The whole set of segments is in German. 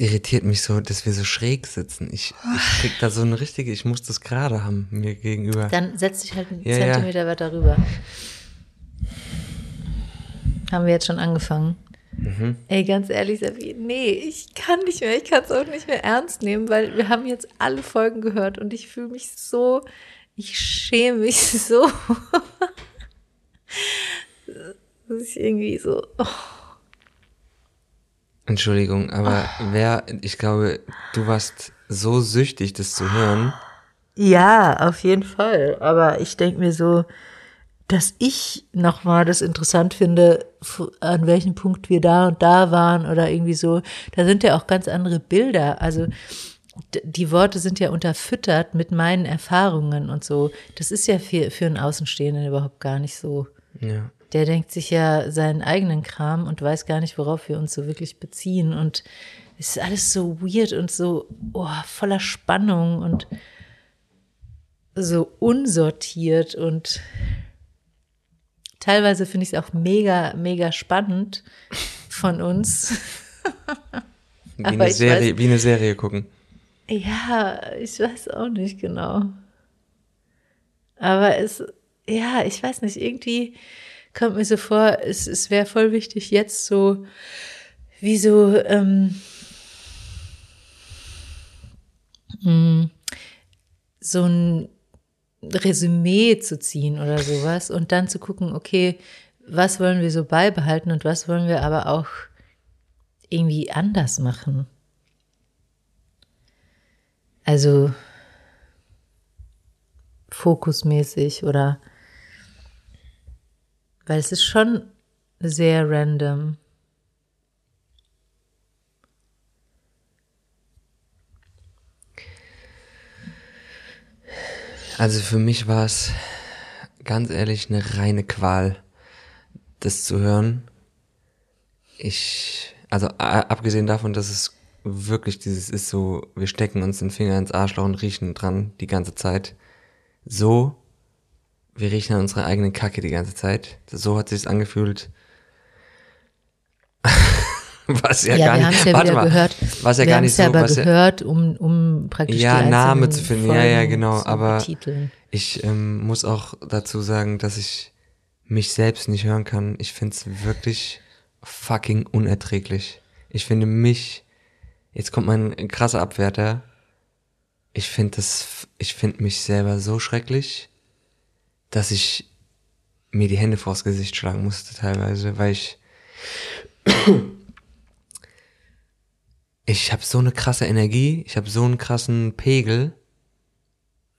Irritiert mich so, dass wir so schräg sitzen. Ich, ich krieg da so eine richtige, ich muss das gerade haben, mir gegenüber. Dann setz dich halt einen Ja, ja. Zentimeter weiter rüber. Haben wir jetzt schon angefangen? Mhm. Ey, ganz ehrlich, nee, ich kann nicht mehr. Ich kann es auch nicht mehr ernst nehmen, weil wir haben jetzt alle Folgen gehört und ich fühle mich so, ich schäme mich so. Das ist irgendwie so. Oh. Entschuldigung, aber wer, ich glaube, du warst so süchtig, das zu hören. Ja, auf jeden Fall. Aber ich denke mir so, dass ich nochmal das interessant finde, an welchem Punkt wir da und da waren oder irgendwie so. Da sind ja auch ganz andere Bilder. Also die Worte sind ja unterfüttert mit meinen Erfahrungen und so. Das ist ja für, für einen Außenstehenden überhaupt gar nicht so. Ja. Der denkt sich ja seinen eigenen Kram und weiß gar nicht, worauf wir uns so wirklich beziehen. Und es ist alles so weird und so oh, voller Spannung und so unsortiert. Und teilweise finde ich es auch mega, mega spannend von uns. Wie eine, Serie, wie eine Serie gucken. Ja, ich weiß auch nicht genau. Aber es, ja, ich weiß nicht, irgendwie kommt mir so vor, es, es wäre voll wichtig, jetzt so, wie so, ähm, mh, so ein Resümee zu ziehen oder sowas und dann zu gucken, okay, was wollen wir so beibehalten und was wollen wir aber auch irgendwie anders machen. Also fokusmäßig oder weil es ist schon sehr random. Also für mich war es ganz ehrlich eine reine Qual, das zu hören. Ich, also abgesehen davon, dass es wirklich dieses ist so, wir stecken uns den Finger ins Arschloch und riechen dran die ganze Zeit. So, wir riechen an unserer eigenen Kacke die ganze Zeit. So hat sich's angefühlt. was ja, Ja, gar nicht, ja warte mal, gehört. was ja wir gar nicht ja so, aber was ja, gehört, um, um praktisch Ja, die Name zu finden. Ja, ja, Folgen genau, aber- betiteln. Ich ähm, muss auch dazu sagen, dass ich mich selbst nicht hören kann. Ich find's wirklich fucking unerträglich. Ich finde mich, jetzt kommt mein krasser Abwerter. Ich finde das, ich finde mich selber so schrecklich, dass ich mir die Hände vors Gesicht schlagen musste teilweise, weil ich ich habe so eine krasse Energie, ich habe so einen krassen Pegel,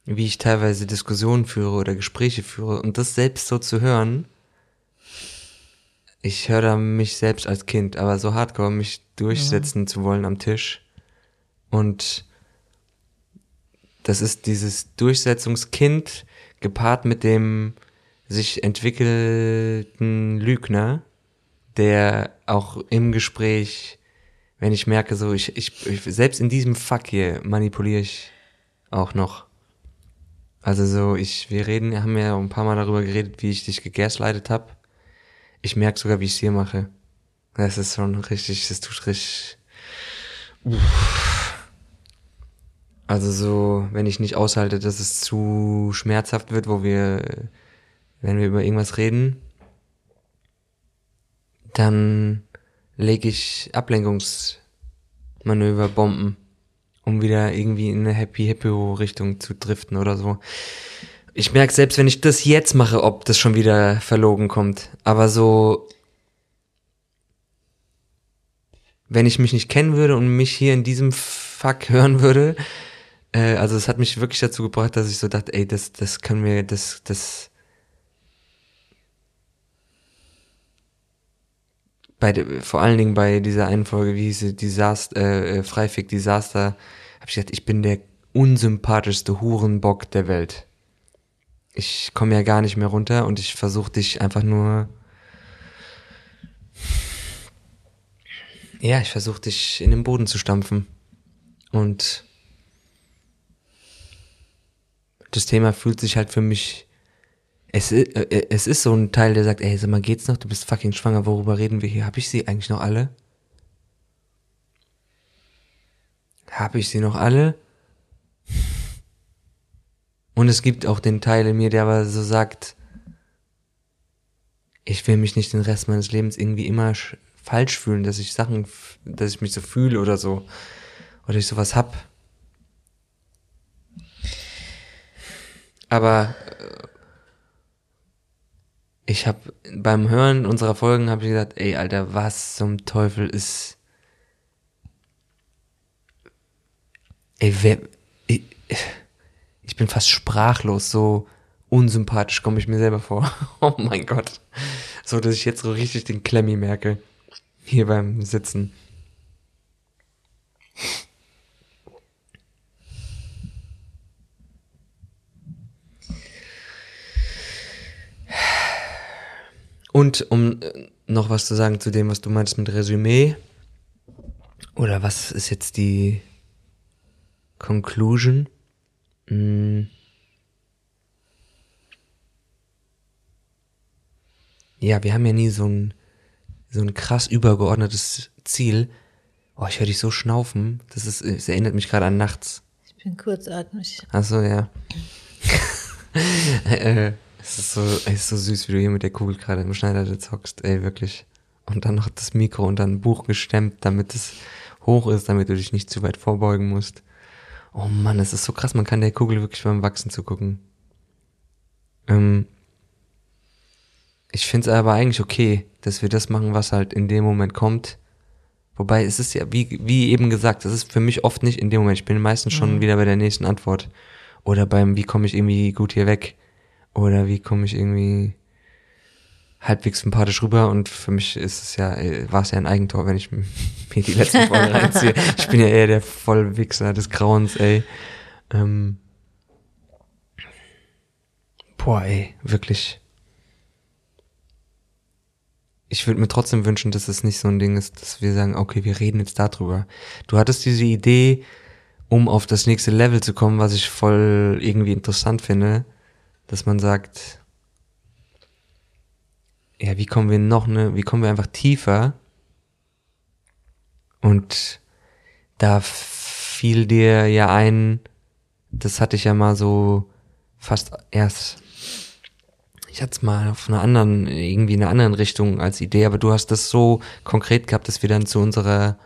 wie ich teilweise Diskussionen führe oder Gespräche führe. Und das selbst so zu hören, ich höre da mich selbst als Kind, aber so hardcore mich durchsetzen zu wollen am Tisch. Und das ist dieses Durchsetzungskind gepaart mit dem sich entwickelten Lügner, der auch im Gespräch, wenn ich merke, so ich, ich, ich selbst in diesem Fuck hier manipuliere ich auch noch. Also so, ich, wir reden, haben ja ein paar Mal darüber geredet, wie ich dich gegaslightet hab. Ich merke sogar, wie ich es hier mache. Das ist schon richtig, das tut richtig. Uff. Also so, wenn ich nicht aushalte, dass es zu schmerzhaft wird, wo wir, wenn wir über irgendwas reden, dann lege ich Ablenkungsmanöver, Bomben, um wieder irgendwie in eine Happy Hippo Richtung zu driften oder so. Ich merke selbst, wenn ich das jetzt mache, ob das schon wieder verlogen kommt. Aber so, wenn ich mich nicht kennen würde und mich hier in diesem Fuck hören würde, äh, also es hat mich wirklich dazu gebracht, dass ich so dachte, ey, das, das können wir, das, das, bei der, vor allen Dingen bei dieser einen Folge, wie hieß sie, Desaster, äh, äh, Freifig Desaster, habe ich gedacht, ich bin der unsympathischste Hurenbock der Welt. Ich komme ja gar nicht mehr runter und ich versuche dich einfach nur. Ja, ich versuche dich in den Boden zu stampfen. Und das Thema fühlt sich halt für mich. Es, i- äh, es ist so ein Teil, der sagt, ey, sag mal, geht's noch? Du bist fucking schwanger, worüber reden wir hier? Hab ich sie eigentlich noch alle? Habe ich sie noch alle? Und es gibt auch den Teil in mir, der aber so sagt, ich will mich nicht den Rest meines Lebens irgendwie immer falsch fühlen, dass ich Sachen, dass ich mich so fühle oder so. Oder ich sowas hab. Aber äh, ich habe beim Hören unserer Folgen habe ich gesagt, ey Alter, was zum Teufel ist Ey, wer ich, ich bin fast sprachlos, so unsympathisch komme ich mir selber vor. Oh mein Gott. So, dass ich jetzt so richtig den Klemmi merke. Hier beim Sitzen. Und um äh, noch was zu sagen zu dem, was du meinst mit Resümee, oder was ist jetzt die Conclusion? Hm. Ja, wir haben ja nie so ein, so ein krass übergeordnetes Ziel. Oh, ich höre dich so schnaufen. Das ist, es erinnert mich gerade an nachts. Ich bin kurzatmig. Ach so, ja. äh, es ist so, es ist so süß, wie du hier mit der Kugel gerade im Schneider zockst, ey, wirklich. Und dann noch das Mikro und dann ein Buch gestemmt, damit es hoch ist, damit du dich nicht zu weit vorbeugen musst. Oh Mann, es ist so krass, man kann der Kugel wirklich beim Wachsen zugucken. Ähm, ich finde es aber eigentlich okay, dass wir das machen, was halt in dem Moment kommt. Wobei es ist ja, wie, wie eben gesagt, das ist für mich oft nicht in dem Moment. Ich bin meistens schon mhm. wieder bei der nächsten Antwort. Oder beim, wie komme ich irgendwie gut hier weg. Oder wie komme ich irgendwie halbwegs sympathisch rüber und für mich ist es ja, äh, war es ja ein Eigentor, wenn ich mir die letzten Folgen reinziehe. Ich bin ja eher der Vollwichser des Grauens, ey. Ähm, boah, ey, wirklich. Ich würde mir trotzdem wünschen, dass es nicht so ein Ding ist, dass wir sagen, okay, wir reden jetzt darüber. Du hattest diese Idee, um auf das nächste Level zu kommen, was ich voll irgendwie interessant finde, dass man sagt, ja, wie kommen wir noch ne, wie kommen wir einfach tiefer? Und da fiel dir ja ein, das hatte ich ja mal so fast erst, ich hatte es mal auf einer anderen, irgendwie in einer anderen Richtung als Idee, aber du hast das so konkret gehabt, dass wir dann zu unserer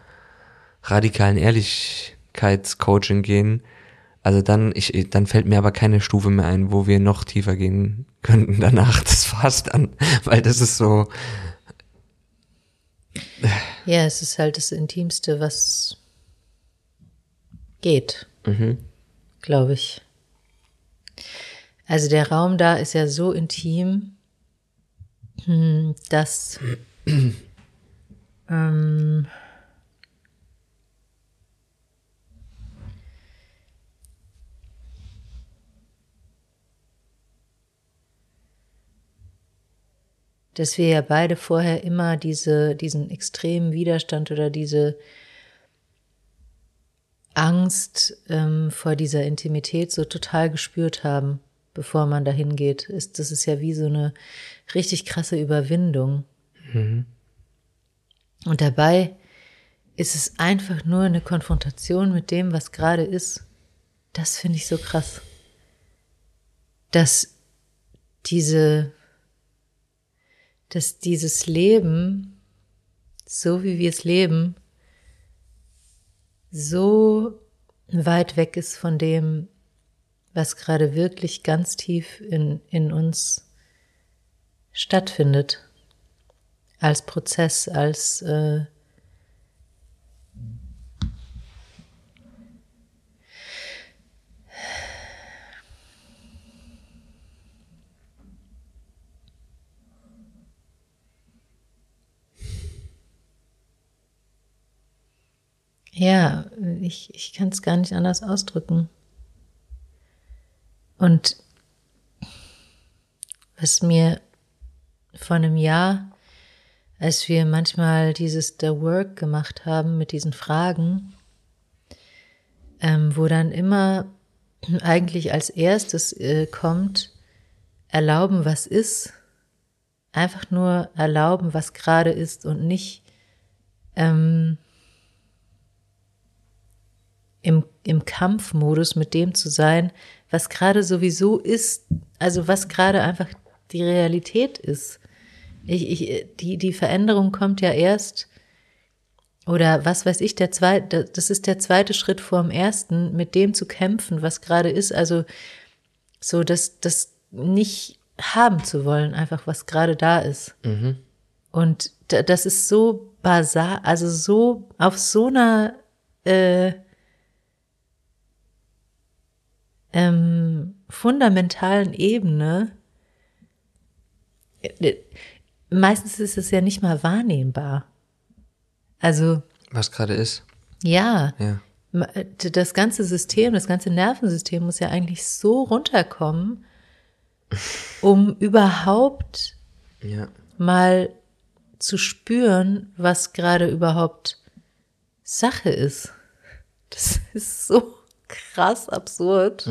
radikalen Ehrlichkeitscoaching gehen. Also dann, ich, dann fällt mir aber keine Stufe mehr ein, wo wir noch tiefer gehen könnten danach. Das war's dann, weil das ist so. Ja, es ist halt das Intimste, was geht, mhm. glaube ich. Also der Raum da ist ja so intim, hm, dass ähm, dass wir ja beide vorher immer diese, diesen extremen Widerstand oder diese Angst ähm, vor dieser Intimität so total gespürt haben, bevor man dahin geht. Ist, das ist ja wie so eine richtig krasse Überwindung. Mhm. Und dabei ist es einfach nur eine Konfrontation mit dem, was gerade ist. Das finde ich so krass. Dass diese dass dieses Leben, so wie wir es leben, so weit weg ist von dem, was gerade wirklich ganz tief in, in uns stattfindet, als Prozess, als äh, Ja, ich, ich kann es gar nicht anders ausdrücken. Und was mir vor einem Jahr, als wir manchmal dieses The Work gemacht haben mit diesen Fragen, ähm, wo dann immer eigentlich als erstes äh, kommt, erlauben, was ist, einfach nur erlauben, was gerade ist und nicht ähm, im, im Kampfmodus mit dem zu sein, was gerade sowieso ist, also was gerade einfach die Realität ist. Ich, ich, die, die Veränderung kommt ja erst, oder was weiß ich, der zweite, das ist der zweite Schritt vor dem ersten, mit dem zu kämpfen, was gerade ist. Also so, das, das nicht haben zu wollen, einfach was gerade da ist. Mhm. Und das ist so basar, also so auf so einer äh, ähm, fundamentalen Ebene. Äh, meistens ist es ja nicht mal wahrnehmbar. Also. Was gerade ist. Ja. Ja. Äh, das ganze System, das ganze Nervensystem muss ja eigentlich so runterkommen, um überhaupt Ja. mal zu spüren, was gerade überhaupt Sache ist. Das ist so krass absurd,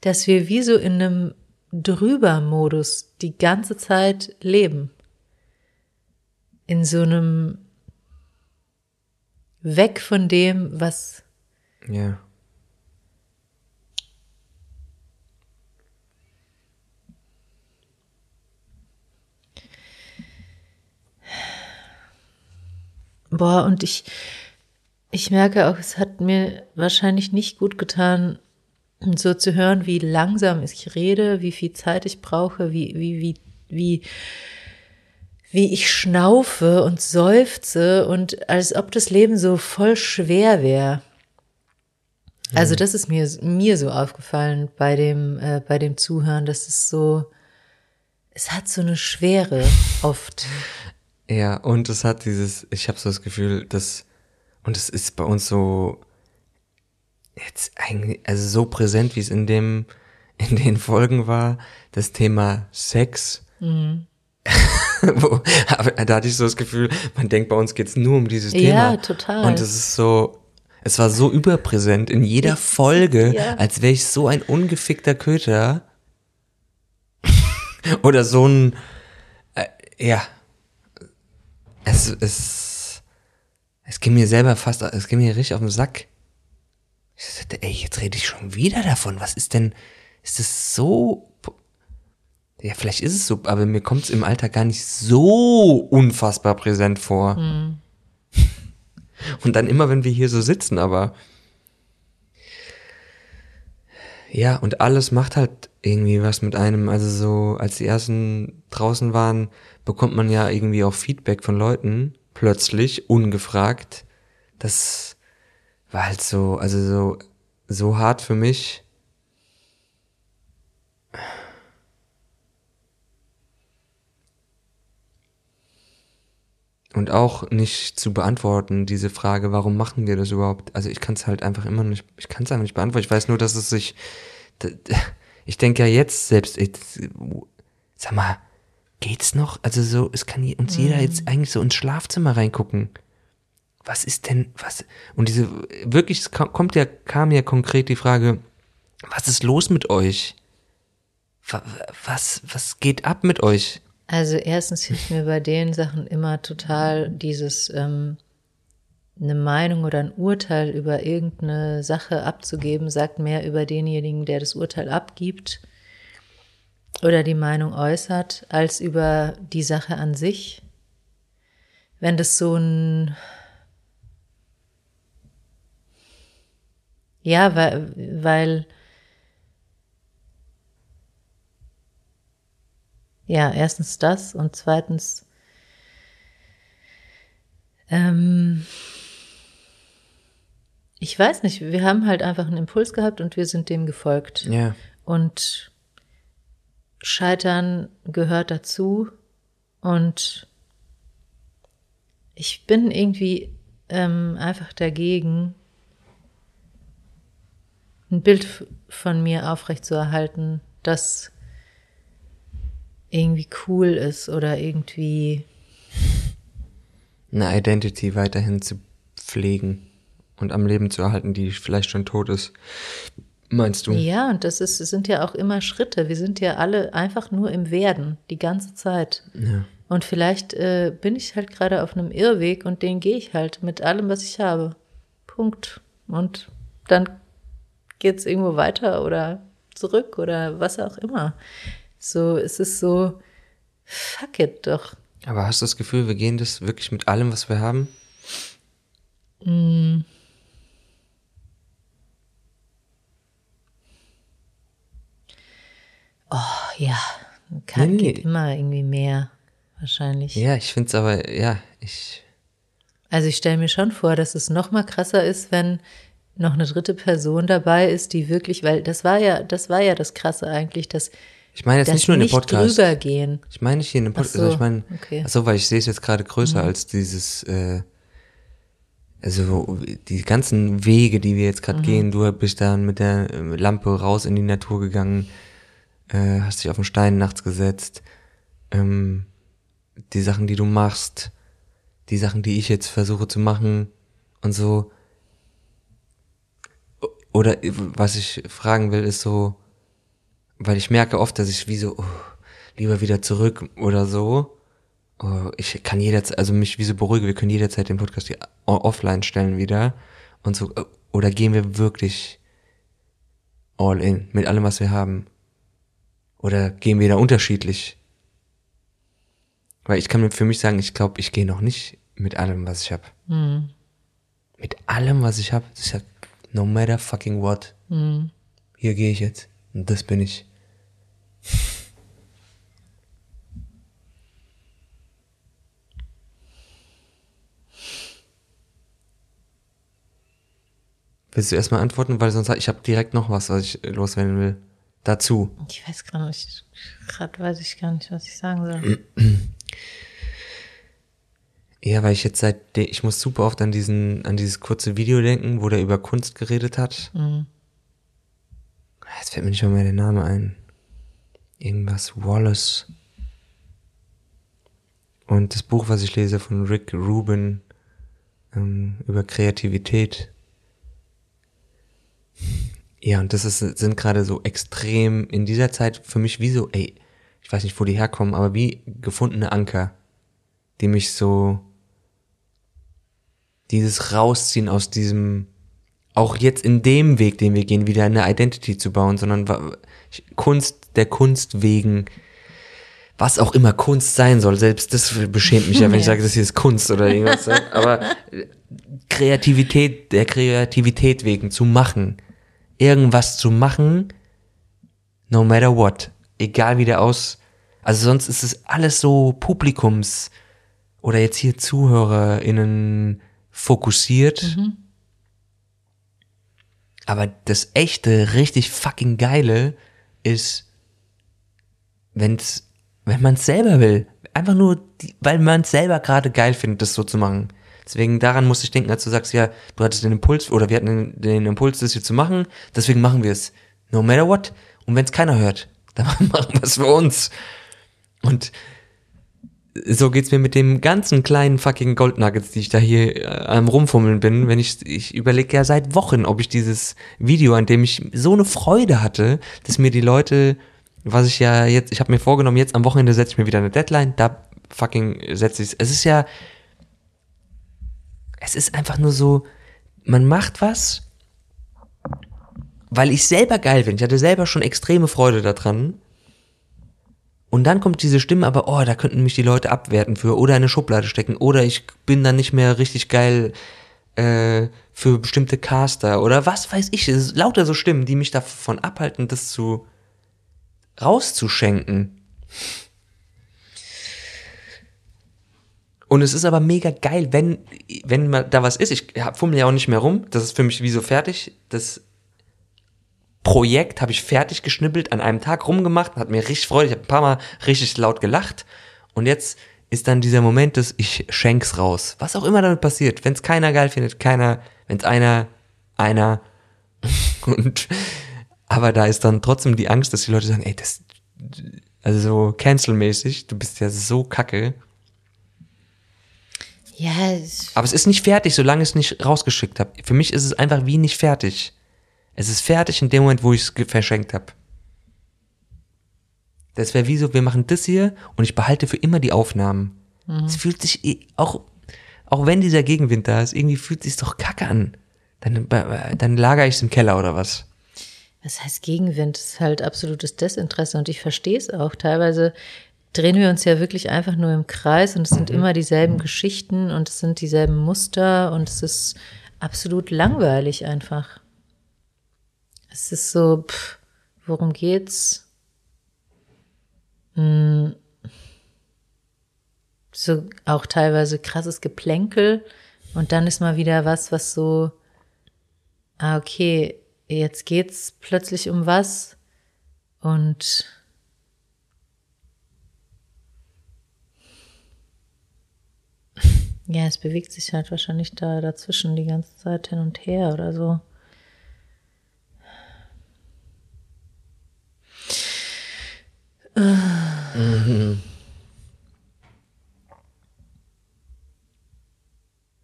dass wir wie so in einem Drüber-Modus die ganze Zeit leben. In so einem Weg von dem, was Ja. Boah, und ich, ich merke auch, es hat mir wahrscheinlich nicht gut getan, so zu hören, wie langsam ich rede, wie viel Zeit ich brauche, wie, wie, wie, wie, wie ich schnaufe und seufze und als ob das Leben so voll schwer wäre. Also das ist mir, mir so aufgefallen bei dem, äh, bei dem Zuhören, dass es so, es hat so eine Schwere oft. Ja, und es hat dieses, ich habe so das Gefühl, dass, und es ist bei uns so, jetzt eigentlich, also so präsent, wie es in dem, in den Folgen war, das Thema Sex. Wo, aber da hatte ich so das Gefühl, man denkt, bei uns geht's nur um dieses Thema. Ja, total. Und es ist so, es war so überpräsent in jeder Folge, Ja. als wäre ich so ein ungefickter Köter. Oder so ein, äh, ja, es, es, es ging mir selber fast, es ging mir richtig auf den Sack. Ich sagte, ey, jetzt rede ich schon wieder davon. Was ist denn, ist das so, ja, vielleicht ist es so, aber mir kommt es im Alltag gar nicht so unfassbar präsent vor. Und dann immer, wenn wir hier so sitzen, aber ja, und alles macht halt irgendwie was mit einem. Also so, als die ersten draußen waren, bekommt man ja irgendwie auch Feedback von Leuten, plötzlich, ungefragt. Das war halt so, also so, so hart für mich. Und auch nicht zu beantworten, diese Frage, warum machen wir das überhaupt? Also ich kann es halt einfach immer nicht, ich kann es einfach nicht beantworten. Ich weiß nur, dass es sich, ich denke ja jetzt selbst, ich, sag mal, geht's noch? Also so, es kann uns jeder jetzt eigentlich so ins Schlafzimmer reingucken. Was ist denn, was? Und diese, wirklich, es kommt ja, kam ja konkret die Frage, was ist los mit euch? Wa- Was, was geht ab mit euch? Also erstens hilft mir bei den Sachen immer total dieses ähm, eine Meinung oder ein Urteil über irgendeine Sache abzugeben, sagt mehr über denjenigen, der das Urteil abgibt oder die Meinung äußert, als über die Sache an sich. Wenn das so ein ja, weil, weil Ja, erstens das und zweitens ähm, ich weiß nicht, wir haben halt einfach einen Impuls gehabt und wir sind dem gefolgt. Ja. Und Scheitern gehört dazu und ich bin irgendwie ähm, einfach dagegen, ein Bild von mir aufrechtzuerhalten, das irgendwie cool ist oder irgendwie eine Identity weiterhin zu pflegen und am Leben zu erhalten, die vielleicht schon tot ist. Meinst du? Ja, und das ist, es sind ja auch immer Schritte. Wir sind ja alle einfach nur im Werden, die ganze Zeit. Ja. Und vielleicht äh, bin ich halt gerade auf einem Irrweg und den gehe ich halt mit allem, was ich habe. Punkt. und dann geht's irgendwo weiter oder zurück oder was auch immer. So, es ist so, fuck it doch. Aber hast du das Gefühl, wir gehen das wirklich mit allem, was wir haben? Mm. Oh ja, kann, Nee, nee. geht immer irgendwie mehr, wahrscheinlich. Ja, ich finde es aber, ja, ich. Also ich stelle mir schon vor, dass es noch mal krasser ist, wenn noch eine dritte Person dabei ist, die wirklich, weil das war ja, das war ja das Krasse eigentlich, dass Ich meine jetzt nicht nur in dem Podcast. drüber gehen. Ich meine nicht hier in dem Podcast. So, also ich meine, okay. so, weil ich sehe es jetzt gerade größer als dieses, äh, also die ganzen Wege, die wir jetzt gerade gehen. Du bist dann mit der Lampe raus in die Natur gegangen, äh, hast dich auf den Stein nachts gesetzt. Ähm, die Sachen, die du machst, die Sachen, die ich jetzt versuche zu machen und so. Oder äh, was ich fragen will, ist so, weil ich merke oft, dass ich wie so, oh, lieber wieder zurück oder so. Oh, ich kann jederzeit, also mich wie so beruhige, wir können jederzeit den Podcast hier offline stellen wieder und so, oh, oder gehen wir wirklich all in mit allem, was wir haben? Oder gehen wir da unterschiedlich? Weil ich kann mir für mich sagen, ich glaube, ich gehe noch nicht mit allem, was ich habe. Mit allem, was ich habe, das ist ja no matter fucking what. Hier gehe ich jetzt und das bin ich. Willst du erstmal antworten, weil sonst ich habe direkt noch was, was ich loswerden will. Dazu. Ich weiß gar nicht, gerade weiß ich gar nicht, was ich sagen soll. Ja, weil ich jetzt seit ich muss super oft an diesen an dieses kurze Video denken, wo der über Kunst geredet hat. Jetzt fällt mir nicht mal mehr der Name ein. Irgendwas Wallace. Und das Buch, was ich lese von Rick Rubin ähm, über Kreativität. Ja, und das ist, sind gerade so extrem in dieser Zeit für mich wie so, ey, ich weiß nicht, wo die herkommen, aber wie gefundene Anker, die mich so dieses rausziehen aus diesem, auch jetzt in dem Weg, den wir gehen, wieder eine Identity zu bauen, sondern Kunst der Kunst wegen, was auch immer Kunst sein soll, selbst das beschämt mich ja, wenn ich sage, das hier ist Kunst oder irgendwas, aber Kreativität, der Kreativität wegen zu machen, irgendwas zu machen, no matter what, egal wie der aus, also sonst ist es alles so Publikums oder jetzt hier ZuhörerInnen fokussiert. Aber das echte, richtig fucking geile ist, wenn's, wenn man es selber will. Einfach nur, die, weil man es selber gerade geil findet, das so zu machen. Deswegen daran musste ich denken, als du sagst, ja, du hattest den Impuls oder wir hatten den, den Impuls, das hier zu machen, deswegen machen wir es. No matter what. Und wenn es keiner hört, dann machen wir es für uns. Und so geht's mir mit dem ganzen kleinen fucking Goldnuggets, die ich da hier äh, am rumfummeln bin, wenn ich ich überlege ja seit Wochen, ob ich dieses Video, an dem ich so eine Freude hatte, dass mir die Leute, was ich ja jetzt, ich habe mir vorgenommen, jetzt am Wochenende setze ich mir wieder eine Deadline, da fucking setze ich es. ist ja es ist einfach nur so, man macht was, weil ich selber geil bin. Ich hatte selber schon extreme Freude daran. Und dann kommt diese Stimme, aber oh, da könnten mich die Leute abwerten für oder in eine Schublade stecken oder ich bin dann nicht mehr richtig geil äh, für bestimmte Caster oder was weiß ich. Es ist lauter so Stimmen, die mich davon abhalten, das zu rauszuschenken. Und es ist aber mega geil, wenn, wenn mal da was ist. Ich fummel ja auch nicht mehr rum. Das ist für mich wie so fertig. Das Projekt habe ich fertig geschnippelt, an einem Tag rumgemacht, hat mir richtig Freude. Ich habe ein paar Mal richtig laut gelacht. Und jetzt ist dann dieser Moment, dass ich schenk's raus. Was auch immer damit passiert. Wenn es keiner geil findet, keiner, wenn es einer, einer. Und aber da ist dann trotzdem die Angst, dass die Leute sagen, ey, das, also so cancel-mäßig, du bist ja so kacke. Ja, Aber es ist nicht fertig, solange ich es nicht rausgeschickt habe. Für mich ist es einfach wie nicht fertig. Es ist fertig in dem Moment, wo ich es verschenkt habe. Das wäre wie so, wir machen das hier und ich behalte für immer die Aufnahmen. Es fühlt sich, auch, auch wenn dieser Gegenwind da ist, irgendwie fühlt sich doch kacke an. Dann, dann lagere ich es im Keller oder was? Was heißt Gegenwind? Das ist halt absolutes Desinteresse und ich verstehe es auch. Teilweise drehen wir uns ja wirklich einfach nur im Kreis und es sind immer dieselben Geschichten und es sind dieselben Muster und es ist absolut langweilig einfach. Es ist so, pff, worum geht's? Hm, so auch teilweise krasses Geplänkel und dann ist mal wieder was, was so, ah, okay, jetzt geht's plötzlich um was und ja, es bewegt sich halt wahrscheinlich da dazwischen die ganze Zeit hin und her oder so. Mhm.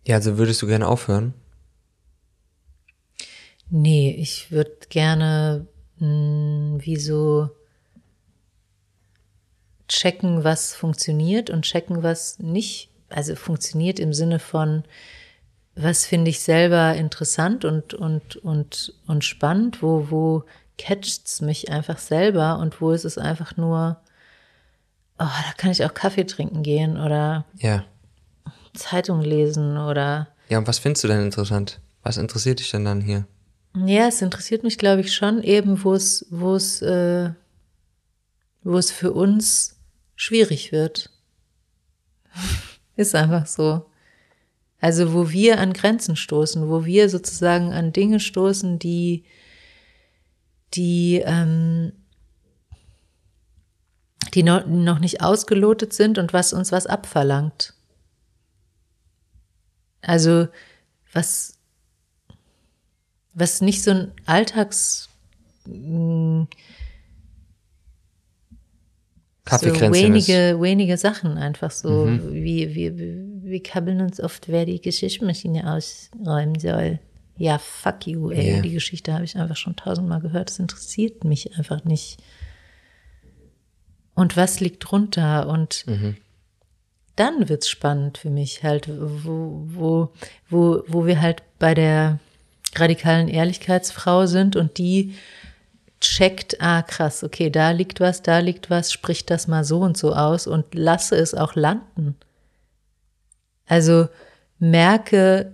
Ja, also würdest du gerne aufhören? Nee, ich würde gerne mh, hm, wie so checken, was funktioniert und checken, was nicht. Also funktioniert im Sinne von, was finde ich selber interessant und, und, und, und spannend, wo, wo catcht's mich einfach selber und wo ist es einfach nur, oh, da kann ich auch Kaffee trinken gehen oder Ja. Zeitung lesen oder Ja, und was findest du denn interessant? Was interessiert dich denn dann hier? Ja, es interessiert mich, glaube ich, schon eben, wo es, wo es, äh, wo es für uns schwierig wird. Ist einfach so. Also wo wir an Grenzen stoßen, wo wir sozusagen an Dinge stoßen, die, die, ähm, die noch, noch nicht ausgelotet sind und was uns was abverlangt. Also was, was nicht so ein Alltags mh, so Kaffeekränzchen ist. wenige, wenige Sachen einfach so. wie wir, wir, wir kabbeln uns oft, wer die Geschirrmaschine ausräumen soll. Ja, fuck you, ey. Ja. Die Geschichte habe ich einfach schon tausendmal gehört. Das interessiert mich einfach nicht. Und was liegt drunter? Und dann wird's spannend für mich halt, wo, wo, wo, wo wir halt bei der radikalen Ehrlichkeitsfrau sind und die checkt, ah krass, okay, da liegt was, da liegt was, spricht das mal so und so aus und lasse es auch landen. Also merke,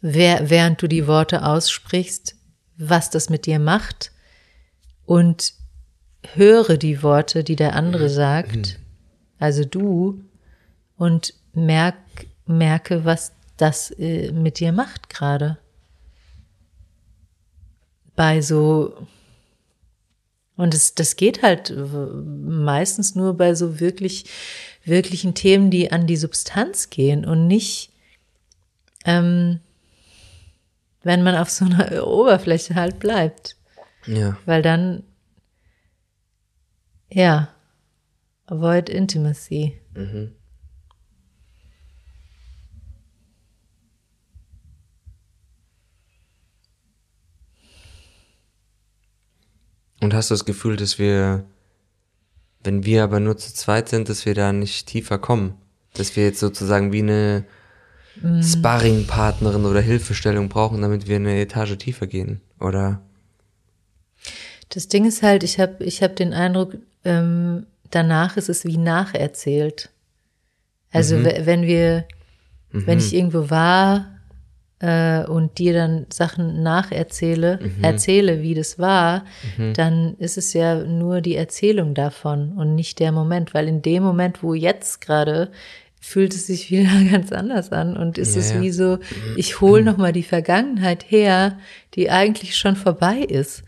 wer, während du die Worte aussprichst, was das mit dir macht und höre die Worte, die der andere sagt, also du, und merk, merke, was das äh, mit dir macht gerade bei so und es, das geht halt meistens nur bei so wirklich wirklichen Themen, die an die Substanz gehen und nicht, ähm, wenn man auf so einer Oberfläche halt bleibt, Ja. weil dann, ja, avoid intimacy. Und hast du das Gefühl, dass wir, wenn wir aber nur zu zweit sind, dass wir da nicht tiefer kommen? Dass wir jetzt sozusagen wie eine Sparring-Partnerin oder Hilfestellung brauchen, damit wir eine Etage tiefer gehen? Oder? Das Ding ist halt, ich habe ich hab den Eindruck, ähm, danach ist es wie nacherzählt. Also we- wenn wir, wenn ich irgendwo war äh, und dir dann Sachen nacherzähle, erzähle, wie das war, dann ist es ja nur die Erzählung davon und nicht der Moment, weil in dem Moment, wo jetzt gerade fühlt es sich wieder ganz anders an und ist Ja, es wie so, ich hole noch mal die Vergangenheit her, die eigentlich schon vorbei ist.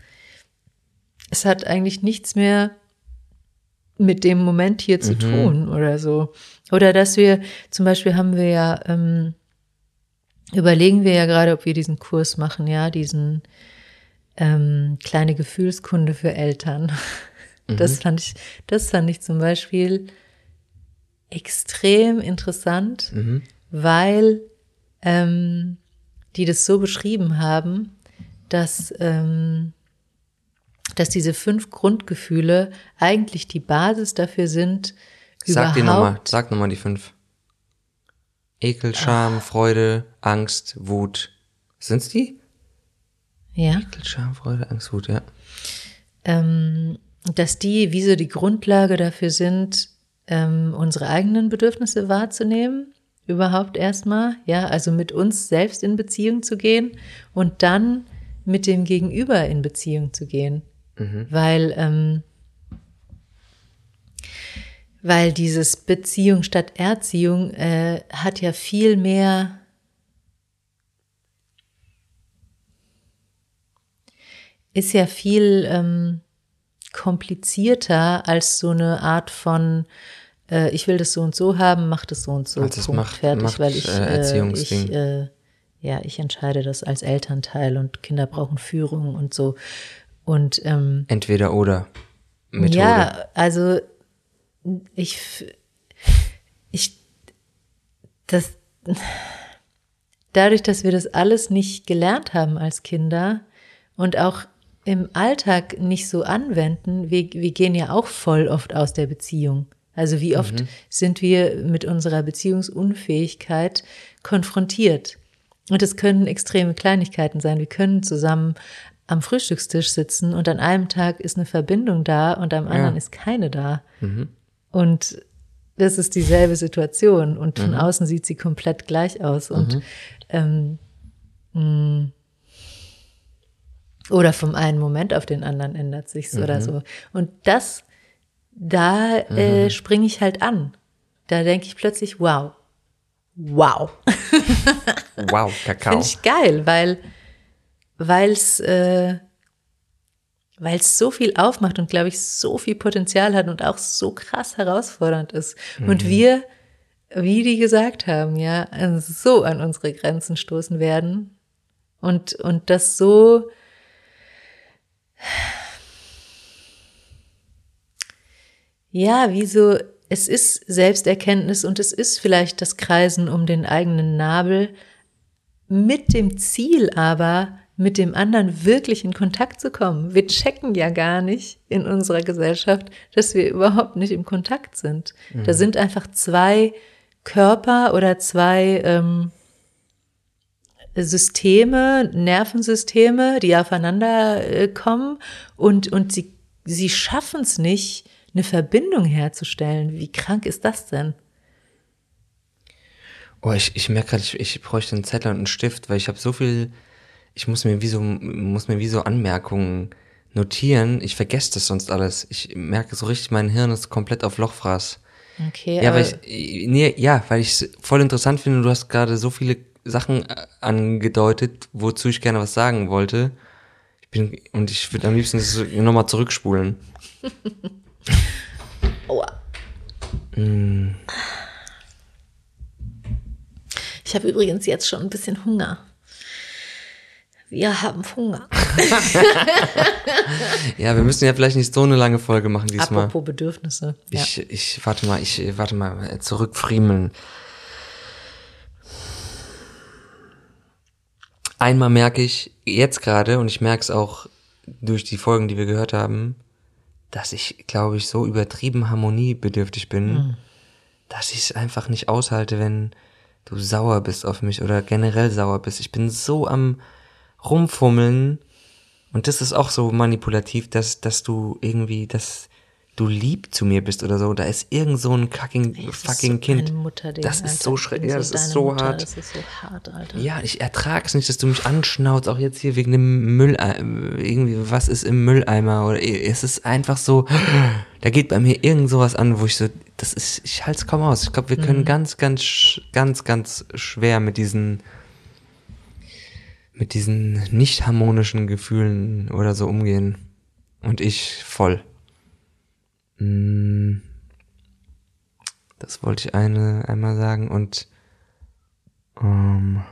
Es hat eigentlich nichts mehr mit dem Moment hier zu tun oder so. Oder dass wir, zum Beispiel haben wir ja, ähm, überlegen wir ja gerade, ob wir diesen Kurs machen, ja, diesen ähm, kleine Gefühlskunde für Eltern. Das fand ich, das fand ich zum Beispiel extrem interessant, weil ähm, die das so beschrieben haben, dass ähm, dass diese fünf Grundgefühle eigentlich die Basis dafür sind, Sag die nochmal, überhaupt, sag nochmal die fünf. Ekel, Scham, Freude, Angst, Wut, Sind's die? Ja. Ekel, Scham, Freude, Angst, Wut, ja. ähm, dass die wie so die Grundlage dafür sind, ähm, unsere eigenen Bedürfnisse wahrzunehmen, überhaupt erstmal, ja, also mit uns selbst in Beziehung zu gehen und dann mit dem Gegenüber in Beziehung zu gehen, weil ähm, weil dieses Beziehung statt Erziehung äh, hat ja viel mehr ist ja viel ähm, komplizierter als so eine Art von äh, ich will das so und so haben, mach das so und so. Also Punkt, macht- fertig, macht, weil ich, äh, äh, ich äh, ja, ich entscheide das als Elternteil und Kinder brauchen Führung und so. Und ähm, Entweder oder Methode. ja, also ich, ich, das, dadurch, dass wir das alles nicht gelernt haben als Kinder und auch im Alltag nicht so anwenden, wir, wir gehen ja auch voll oft aus der Beziehung. Also wie oft sind wir mit unserer Beziehungsunfähigkeit konfrontiert? Und es können extreme Kleinigkeiten sein. Wir können zusammen am Frühstückstisch sitzen und an einem Tag ist eine Verbindung da und am anderen ist keine da. Und das ist dieselbe Situation und von außen sieht sie komplett gleich aus. Und ähm, mh, oder vom einen Moment auf den anderen ändert sich's oder so. Und das, da äh, springe ich halt an. Da denke ich plötzlich, wow, wow. Wow, Kakao. Finde ich geil, weil weil's äh, weil's so viel aufmacht und glaube ich so viel Potenzial hat und auch so krass herausfordernd ist. Und wir, wie die gesagt haben, ja, so an unsere Grenzen stoßen werden. Und und das so ja, wie so, es ist Selbsterkenntnis und es ist vielleicht das Kreisen um den eigenen Nabel, mit dem Ziel aber, mit dem anderen wirklich in Kontakt zu kommen. Wir checken ja gar nicht in unserer Gesellschaft, dass wir überhaupt nicht im Kontakt sind. Da sind einfach zwei Körper oder zwei ähm, Systeme, Nervensysteme, die aufeinander äh, kommen und, und sie, sie schaffen es nicht, eine Verbindung herzustellen. Wie krank ist das denn? Oh, ich, ich merke gerade, ich, ich bräuchte einen Zettel und einen Stift, weil ich habe so viel, ich muss mir wie so, muss mir wie so Anmerkungen notieren. Ich vergesse das sonst alles. Ich merke so richtig, mein Hirn ist komplett auf Lochfraß. Okay, Ja, weil ich, nee, ja, weil ich es voll interessant finde, du hast gerade so viele Sachen äh, angedeutet, wozu ich gerne was sagen wollte. Ich bin, und ich würde am liebsten das nochmal zurückspulen. Aua. Ich habe übrigens jetzt schon ein bisschen Hunger. Wir haben Hunger. Ja, wir müssen ja vielleicht nicht so eine lange Folge machen diesmal. Apropos Bedürfnisse. Ja. Ich, ich, warte mal, ich, warte mal, äh, zurückfriemeln. Einmal merke ich jetzt gerade, und ich merke es auch durch die Folgen, die wir gehört haben, dass ich, glaube ich, so übertrieben harmoniebedürftig bin, dass ich es einfach nicht aushalte, wenn du sauer bist auf mich oder generell sauer bist. Ich bin so am rumfummeln und das ist auch so manipulativ, dass, dass du irgendwie, dass du lieb zu mir bist oder so. Da ist irgend so ein fucking, ist fucking so Kind. das ist Alter. so Ich schrecklich. Ja, das ist so Mutter, hart. Das ist so hart, Alter. Ja, ich ertrag's nicht, dass du mich anschnauzt, auch jetzt hier wegen dem Mülleimer. Irgendwie, was ist im Mülleimer? Oder es ist einfach so, da geht bei mir irgend sowas an, wo ich so, das ist, ich halt's kaum aus. Ich glaube, wir können ganz, ganz, sch- ganz, ganz schwer mit diesen, mit diesen nicht harmonischen Gefühlen oder so umgehen. Und ich voll. Mm. Das wollte ich eine, einmal sagen und, ähm,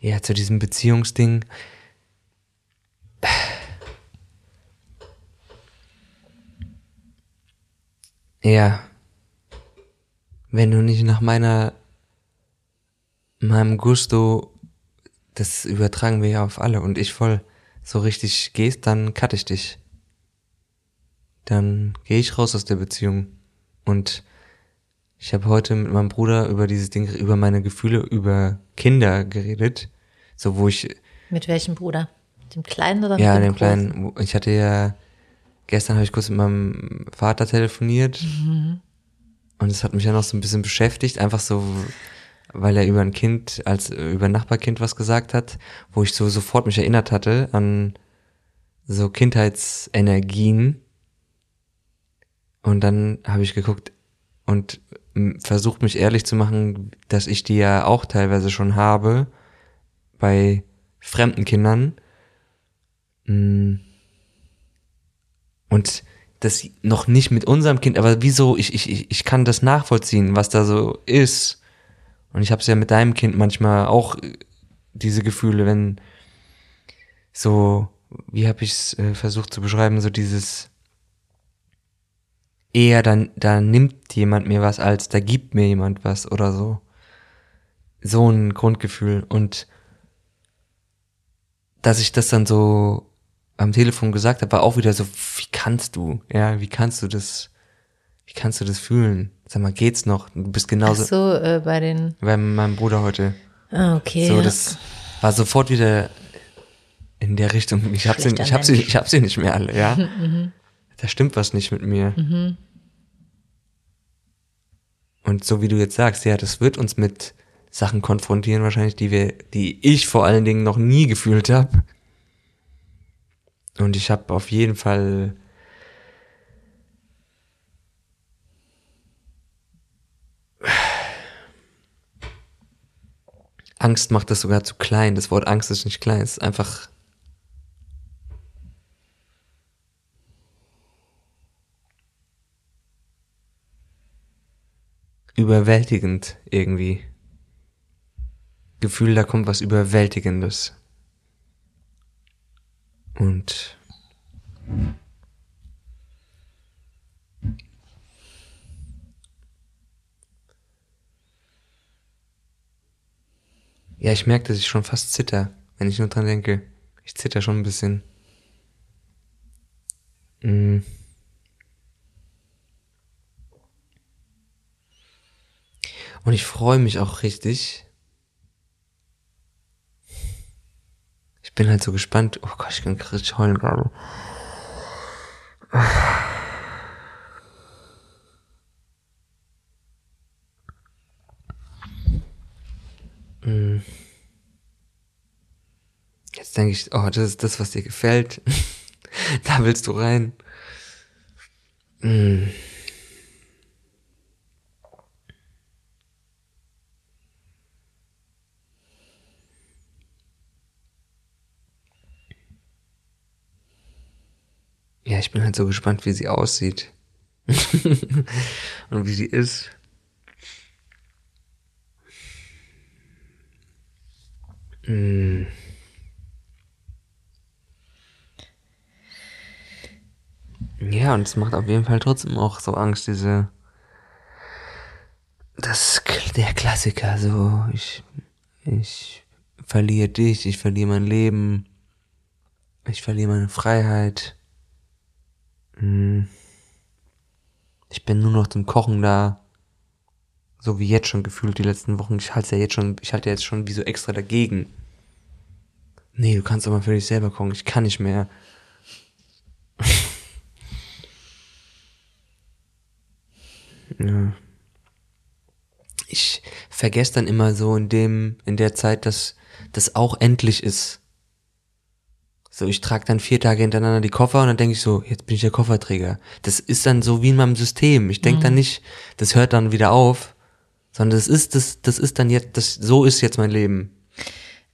ja, zu diesem Beziehungsding. Ja. Wenn du nicht nach meiner, meinem Gusto, das übertragen wir ja auf alle und ich voll so richtig gehst, dann cutte ich dich. Dann gehe ich raus aus der Beziehung. Und ich habe heute mit meinem Bruder über dieses Ding, über meine Gefühle, über Kinder geredet. So, wo ich, Mit welchem Bruder? Dem kleinen oder mit ja, dem dem großen? kleinen, ich hatte ja, gestern habe ich kurz mit meinem Vater telefoniert. Und es hat mich ja noch so ein bisschen beschäftigt, einfach so, weil er über ein Kind, als über ein Nachbarkind was gesagt hat, wo ich so sofort mich erinnert hatte an so Kindheitsenergien. Und dann habe ich geguckt und versucht mich ehrlich zu machen, dass ich die ja auch teilweise schon habe bei fremden Kindern. Mm. Und das noch nicht mit unserem Kind, aber wieso, ich, ich- ich kann das nachvollziehen, was da so ist. Und ich habe es ja mit deinem Kind manchmal auch äh, diese Gefühle, wenn so, wie habe ich es äh, versucht zu beschreiben, so dieses eher dann, da nimmt jemand mir was, als da gibt mir jemand was oder so. So ein Grundgefühl. Und dass ich das dann so am Telefon gesagt habe, war auch wieder so, wie kannst du, ja, wie kannst du das, wie kannst du das fühlen? Sag mal, geht's noch? Du bist Ach genauso, so, äh, bei den. bei meinem Bruder heute. Ah, okay. So, ja. das war sofort wieder in der Richtung. Ich hab sie, ich hab sie, ich hab sie nicht mehr alle, ja. Da stimmt was nicht mit mir. Und so wie du jetzt sagst, ja, das wird uns mit Sachen konfrontieren wahrscheinlich, die wir, die ich vor allen Dingen noch nie gefühlt habe. Und ich habe auf jeden Fall Angst macht das sogar zu klein. Das Wort Angst ist nicht klein, es ist einfach überwältigend irgendwie. Gefühl, da kommt was Überwältigendes. Und ja, ich merke, dass ich schon fast zitter, wenn ich nur dran denke. Ich zitter schon ein bisschen. Mm. Und ich freue mich auch richtig. Ich bin halt so gespannt. Oh Gott, ich kann richtig heulen gerade. Jetzt denke ich, oh, das ist das, was dir gefällt. da willst du rein. Mm. Ja, ich bin halt so gespannt, wie sie aussieht. Und wie sie ist. Mm. Ja, und es macht auf jeden Fall trotzdem auch so Angst, diese. Das, der Klassiker, so, ich, ich verliere dich, ich verliere mein Leben, ich verliere meine Freiheit. Hm. Ich bin nur noch zum Kochen da. So wie jetzt schon gefühlt die letzten Wochen. Ich halte ja jetzt schon, ich halte ja jetzt schon wie so extra dagegen. Nee, du kannst doch mal für dich selber kochen. Ich kann nicht mehr. ja. Ich vergesse dann immer so in dem, in der Zeit, dass das auch endlich ist. So, ich trage dann vier Tage hintereinander die Koffer und dann denke ich so, jetzt bin ich der Kofferträger. Das ist dann so wie in meinem System. Ich denke dann nicht, das hört dann wieder auf, sondern das ist, das, das ist dann jetzt, das, so ist jetzt mein Leben.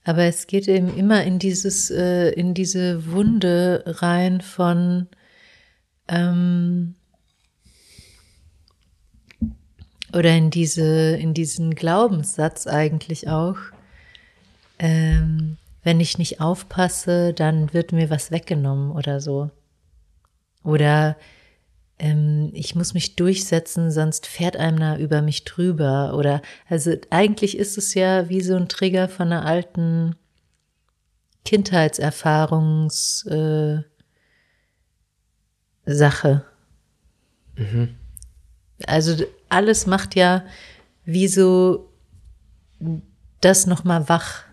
Aber es geht eben immer in dieses, äh, in diese Wunde rein von ähm, oder in diese, in diesen Glaubenssatz eigentlich auch. Ähm, wenn ich nicht aufpasse, dann wird mir was weggenommen oder so. Oder ähm, ich muss mich durchsetzen, sonst fährt einer über mich drüber. Oder also eigentlich ist es ja wie so ein Trigger von einer alten Kindheitserfahrungs äh, Sache. Also alles macht ja wie so das nochmal wach.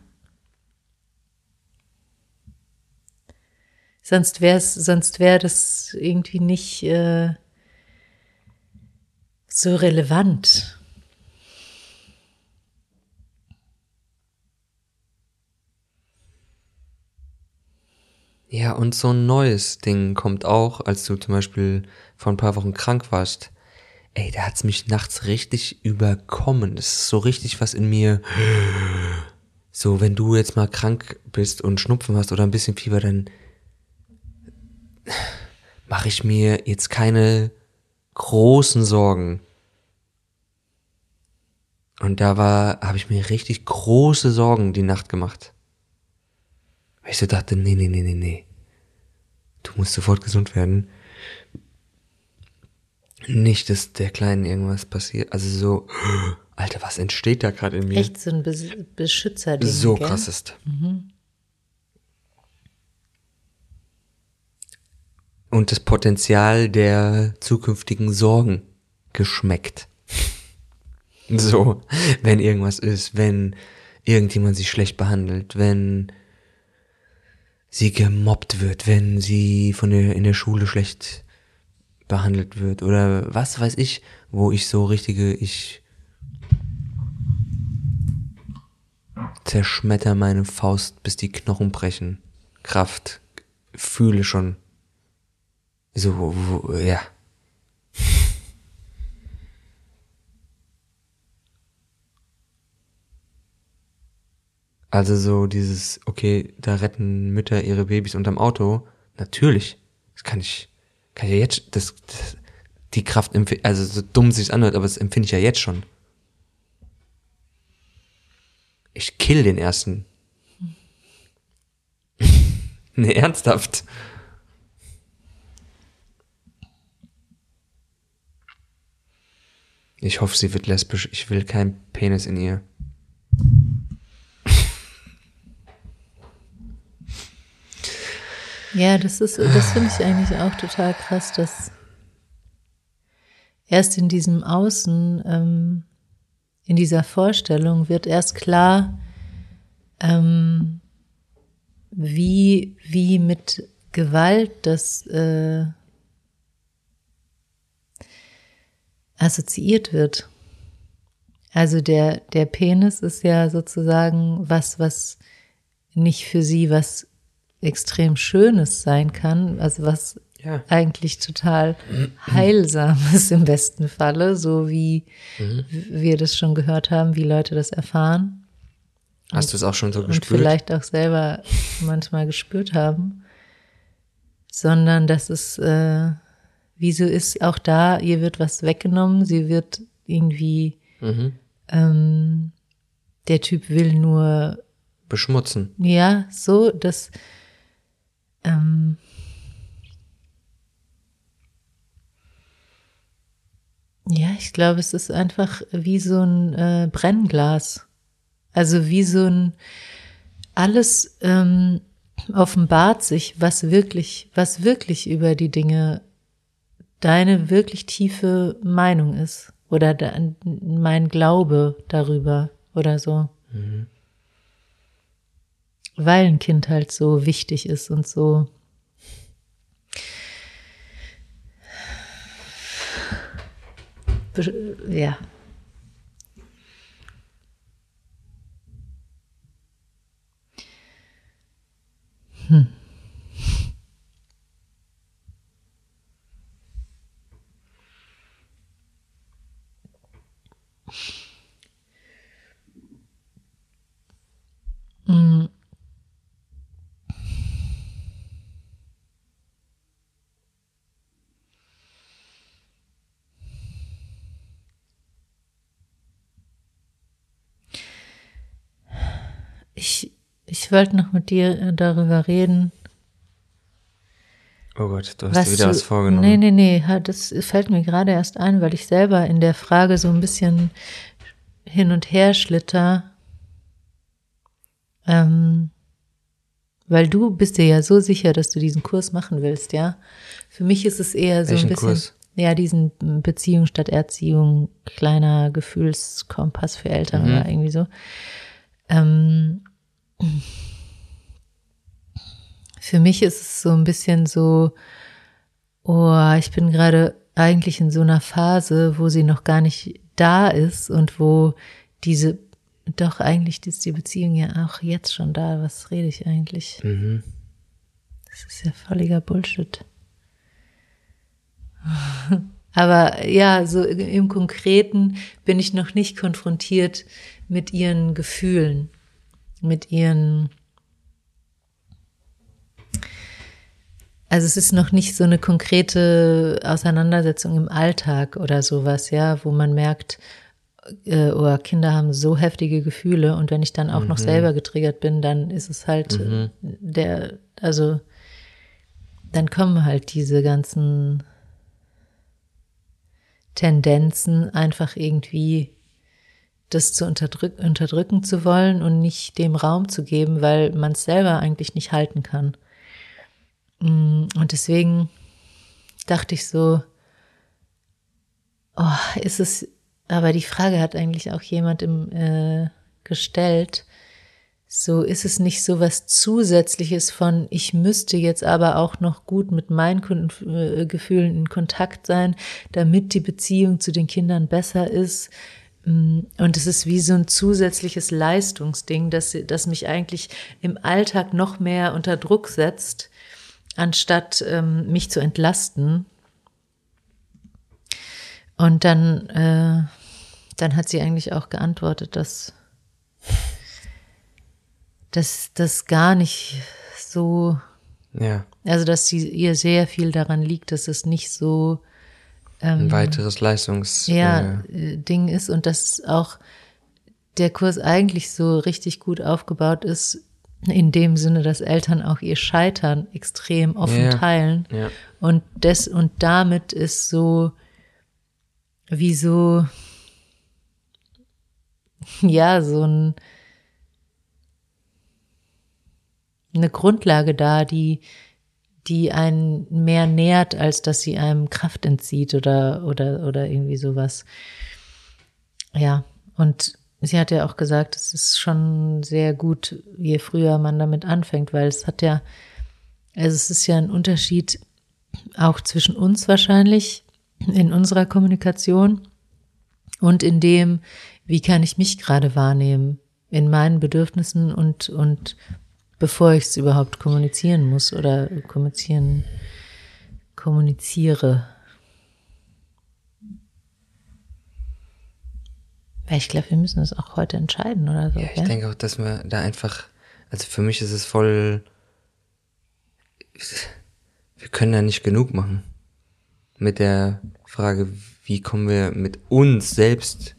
Sonst wäre es, sonst wäre das irgendwie nicht äh, so relevant. Ja, und so ein neues Ding kommt auch, als du zum Beispiel vor ein paar Wochen krank warst. Ey, da hat's mich nachts richtig überkommen. Das ist so richtig was in mir. So, wenn du jetzt mal krank bist und Schnupfen hast oder ein bisschen Fieber, dann mache ich mir jetzt keine großen Sorgen. Und da war, habe ich mir richtig große Sorgen die Nacht gemacht. Weil ich so dachte, nee, nee, nee, nee, nee. Du musst sofort gesund werden. Nicht, dass der Kleinen irgendwas passiert. Also so, Alter, was entsteht da gerade in mir? Echt so ein Bes Beschützer. so gell? krass ist. Und das Potenzial der zukünftigen Sorgen geschmeckt. So, wenn irgendwas ist, wenn irgendjemand sie schlecht behandelt, wenn sie gemobbt wird, wenn sie von der, in der Schule schlecht behandelt wird oder was weiß ich, wo ich so richtige, ich zerschmetter meine Faust, bis die Knochen brechen. Kraft, fühle schon. So, wo, ja. Also so dieses, okay, da retten Mütter ihre Babys unterm Auto. Natürlich. Das kann ich, kann ich ja jetzt, das, das die Kraft, also so dumm sich's anhört, aber das empfinde ich ja jetzt schon. Ich kill den ersten. nee, ernsthaft. Ich hoffe, sie wird lesbisch. Ich will keinen Penis in ihr. Ja, das ist, das finde ich eigentlich auch total krass, dass erst in diesem Außen, ähm, in dieser Vorstellung wird erst klar, ähm, wie, wie mit Gewalt das äh, assoziiert wird. Also der, der Penis ist ja sozusagen was, was nicht für sie was extrem Schönes sein kann, also was Ja. eigentlich total heilsames im besten Falle, so wie wir das schon gehört haben, wie Leute das erfahren Hast du es auch schon so und gespürt? vielleicht auch selber manchmal gespürt haben, sondern dass es, äh, wie so ist, auch da, ihr wird was weggenommen, sie wird irgendwie, Mhm. ähm, der Typ will nur Beschmutzen. ja, so, dass ähm, ja, ich glaube, es ist einfach wie so ein äh, Brennglas. Also wie so ein alles ähm, offenbart sich, was wirklich, was wirklich über die Dinge deine wirklich tiefe Meinung ist oder de, mein Glaube darüber oder so. Weil ein Kind halt so wichtig ist und so. Be- Ja. Ich, ich wollte noch mit dir äh, darüber reden. Oh Gott, du hast dir wieder du- was vorgenommen. Nee, nee, nee, das fällt mir gerade erst ein, weil ich selber in der Frage so ein bisschen hin und her schlitter. Ähm, weil du bist dir ja so sicher, dass du diesen Kurs machen willst, ja. Für mich ist es eher so Welchen ein bisschen, Kurs? ja, diesen Beziehung statt Erziehung, kleiner Gefühlskompass für Eltern Mhm. oder irgendwie so. Ähm, Für mich ist es so ein bisschen so, oh, ich bin gerade eigentlich in so einer Phase, wo sie noch gar nicht da ist und wo diese, doch eigentlich ist die Beziehung ja auch jetzt schon da. Was rede ich eigentlich? Mhm. Das ist ja völliger Bullshit. Aber ja, so im Konkreten bin ich noch nicht konfrontiert mit ihren Gefühlen, mit ihren Also es ist noch nicht so eine konkrete Auseinandersetzung im Alltag oder sowas, ja, wo man merkt, äh, oh, Kinder haben so heftige Gefühle und wenn ich dann auch mhm. noch selber getriggert bin, dann ist es halt mhm. der, also dann kommen halt diese ganzen Tendenzen einfach irgendwie das zu unterdrück unterdrücken zu wollen und nicht dem Raum zu geben, weil man es selber eigentlich nicht halten kann. Mm, und deswegen dachte ich so, oh, ist es, aber die Frage hat eigentlich auch jemand im, äh, gestellt, so ist es nicht so was Zusätzliches von, ich müsste jetzt aber auch noch gut mit meinen äh, Gefühlen in Kontakt sein, damit die Beziehung zu den Kindern besser ist. Mm, und es ist wie so ein zusätzliches Leistungsding, das, das mich eigentlich im Alltag noch mehr unter Druck setzt, anstatt ähm, mich zu entlasten. Und dann, äh, dann hat sie eigentlich auch geantwortet, dass, dass das gar nicht so, ja. also dass sie ihr sehr viel daran liegt, dass es nicht so ähm, ein weiteres Leistungs ja, äh, Ding ist und dass auch der Kurs eigentlich so richtig gut aufgebaut ist, in dem Sinne, dass Eltern auch ihr Scheitern extrem offen ja, teilen. Ja. Und das, und damit ist so, wie so, ja, so ein, eine Grundlage da, die, die einen mehr nährt, als dass sie einem Kraft entzieht oder, oder, oder irgendwie sowas. Ja, und Sie hat ja auch gesagt, es ist schon sehr gut, je früher man damit anfängt, weil es hat ja, also es ist ja ein Unterschied auch zwischen uns wahrscheinlich in unserer Kommunikation und in dem, wie kann ich mich gerade wahrnehmen in meinen Bedürfnissen und, und bevor ich es überhaupt kommunizieren muss oder kommunizieren, kommuniziere. Ich glaube, wir müssen es auch heute entscheiden oder so. Ja, ich ja? denke auch, dass wir da einfach, also für mich ist es voll, wir können da nicht genug machen. Mit der Frage, wie kommen wir mit uns selbst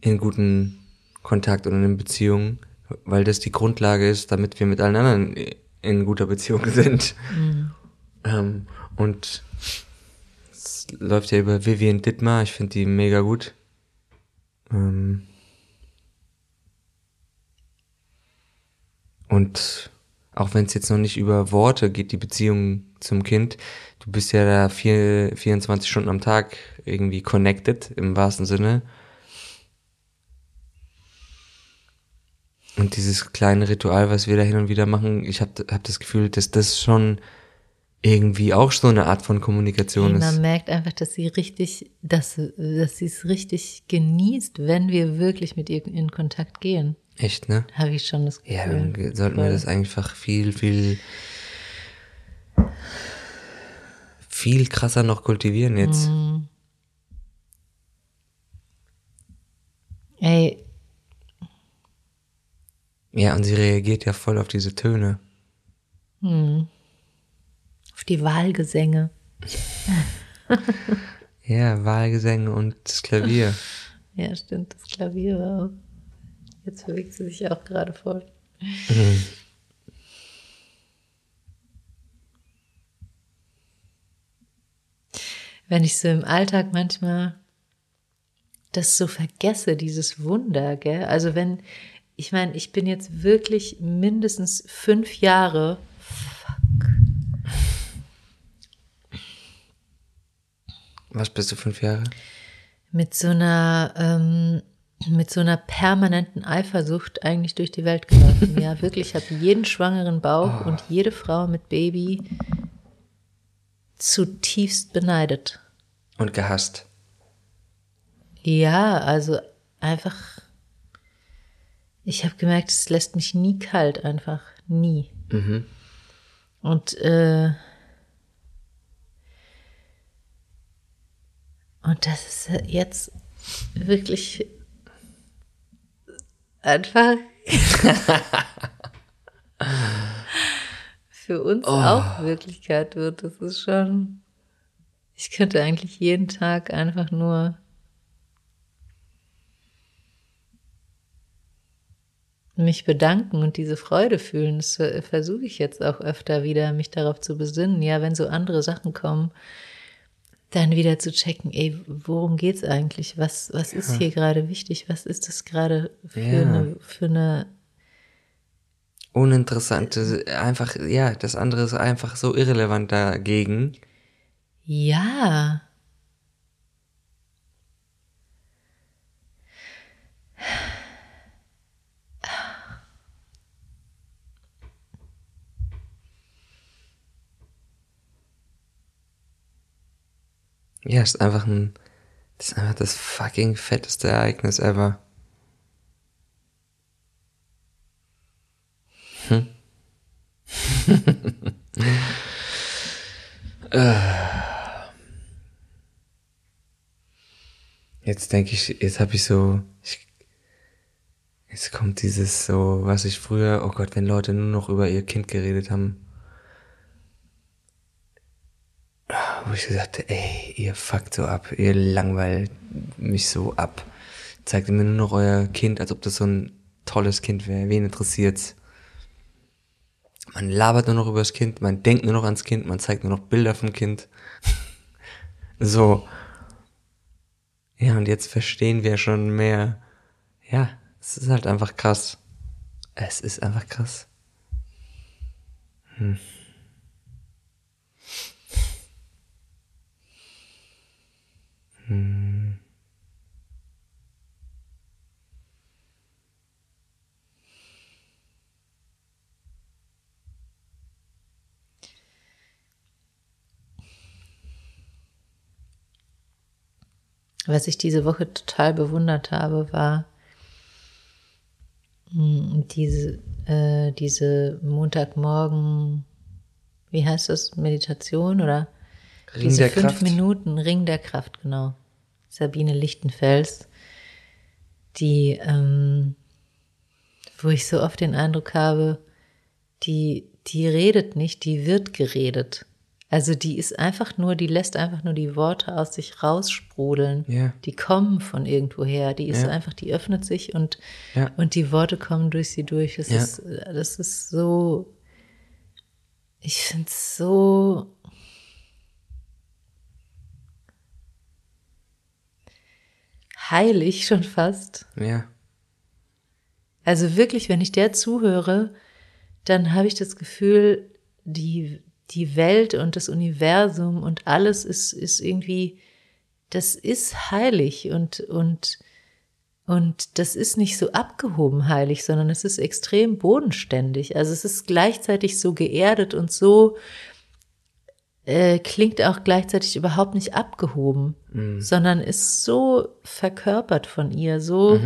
in guten Kontakt und in Beziehungen, weil das die Grundlage ist, damit wir mit allen anderen in guter Beziehung sind. Mhm. Ähm, und es läuft ja über Vivian Dittmar, ich finde die mega gut. Ähm und auch wenn es jetzt noch nicht über Worte geht, die Beziehung zum Kind, du bist ja da vier, 24 Stunden am Tag irgendwie connected im wahrsten Sinne. Und dieses kleine Ritual, was wir da hin und wieder machen, ich habe hab das Gefühl, dass das schon irgendwie auch so eine Art von Kommunikation hey, ist. Man merkt einfach, dass sie richtig, dass, dass sie es richtig genießt, wenn wir wirklich mit ihr in Kontakt gehen. Echt, ne? Habe ich schon das Gefühl. Ja, dann sollten Voll. wir das einfach viel, viel, viel krasser noch kultivieren jetzt. Mm. Ey. Ja, und sie reagiert ja voll auf diese Töne. Hm auf die Wahlgesänge. ja, Wahlgesänge und das Klavier. Ja, stimmt, das Klavier war auch. Jetzt bewegt sie sich auch gerade voll. Mhm. Wenn ich so im Alltag manchmal das so vergesse, dieses Wunder, gell? Also wenn, ich meine, ich bin jetzt wirklich mindestens fünf Jahre Was bist du, fünf Jahre? Mit so einer, ähm, mit so einer permanenten Eifersucht eigentlich durch die Welt gelaufen. ja, wirklich habe jeden schwangeren Bauch Oh. und jede Frau mit Baby zutiefst beneidet. Und gehasst. Ja, also einfach, ich habe gemerkt, es lässt mich nie kalt, einfach nie. Und äh, und das ist jetzt wirklich einfach für uns auch Wirklichkeit wird. Das ist schon, ich könnte eigentlich jeden Tag einfach nur mich bedanken und diese Freude fühlen. Das versuche ich jetzt auch öfter wieder, mich darauf zu besinnen. Ja, wenn so andere Sachen kommen, dann wieder zu checken, ey, worum geht's eigentlich? Was, was ist hier gerade wichtig? Was ist das gerade für, Ja. eine, für eine, Uninteressante, einfach, ja, das andere ist einfach so irrelevant dagegen. ja. Ja, ist einfach ein, das ist einfach das fucking fetteste Ereignis ever. Jetzt denke ich, jetzt habe ich so, ich, jetzt kommt dieses so, was ich früher, oh Gott, wenn Leute nur noch über ihr Kind geredet haben. Wo ich gesagt habe, ey, ihr fuckt so ab, ihr langweilt mich so ab. Zeigt mir nur noch euer Kind, als ob das so ein tolles Kind wäre. Wen interessiert's? Man labert nur noch über das Kind, man denkt nur noch ans Kind, man zeigt nur noch Bilder vom Kind. so. Ja, und jetzt verstehen wir schon mehr. Ja, es ist halt einfach krass. Es ist einfach krass. Was ich diese Woche total bewundert habe, war mh, diese, äh, diese Montagmorgen, wie heißt das, Meditation oder Ring diese der fünf Kraft. Minuten Ring der Kraft, genau. Sabine Lichtenfels, die, ähm, wo ich so oft den Eindruck habe, die, die redet nicht, die wird geredet. Also die ist einfach nur, die lässt einfach nur die Worte aus sich raussprudeln. Ja. Die kommen von irgendwoher. Die ist Ja. einfach, die öffnet sich und, Ja. und die Worte kommen durch sie durch. Das ist, das ist so, ich finde es so, heilig schon fast. Ja. Also wirklich, wenn ich der zuhöre, dann habe ich das Gefühl, die, die Welt und das Universum und alles ist, ist irgendwie, das ist heilig und, und, und das ist nicht so abgehoben heilig, sondern es ist extrem bodenständig. Also es ist gleichzeitig so geerdet und so, äh, klingt auch gleichzeitig überhaupt nicht abgehoben, sondern ist so verkörpert von ihr, so,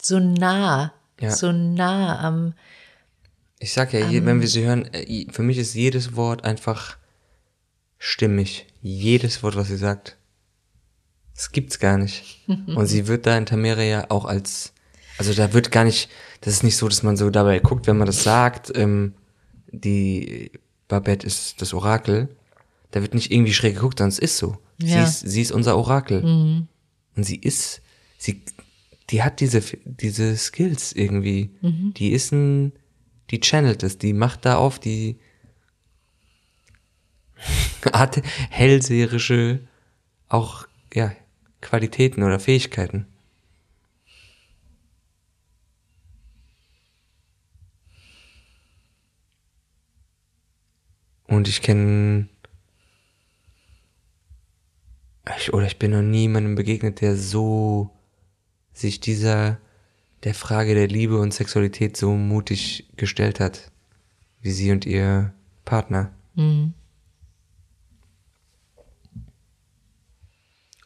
so nah, Ja. so nah am, Ich sag ja, je, wenn wir sie hören, äh, für mich ist jedes Wort einfach stimmig. Jedes Wort, was sie sagt. Das gibt's gar nicht. Und sie wird da in Tamere ja auch als, also da wird gar nicht, das ist nicht so, dass man so dabei guckt, wenn man das sagt, ähm, die Babette ist das Orakel. Da wird nicht irgendwie schräg geguckt, sondern es ist so. Sie, Ja. ist, sie ist unser Orakel. Und sie ist, sie, die hat diese, diese Skills irgendwie. Die ist ein, die channelt es, die macht da auf, die hat hellseherische auch, ja, Qualitäten oder Fähigkeiten. Und ich kenne ich, oder ich bin noch nie jemandem begegnet, der so sich dieser der Frage der Liebe und Sexualität so mutig gestellt hat, wie sie und ihr Partner. Mhm.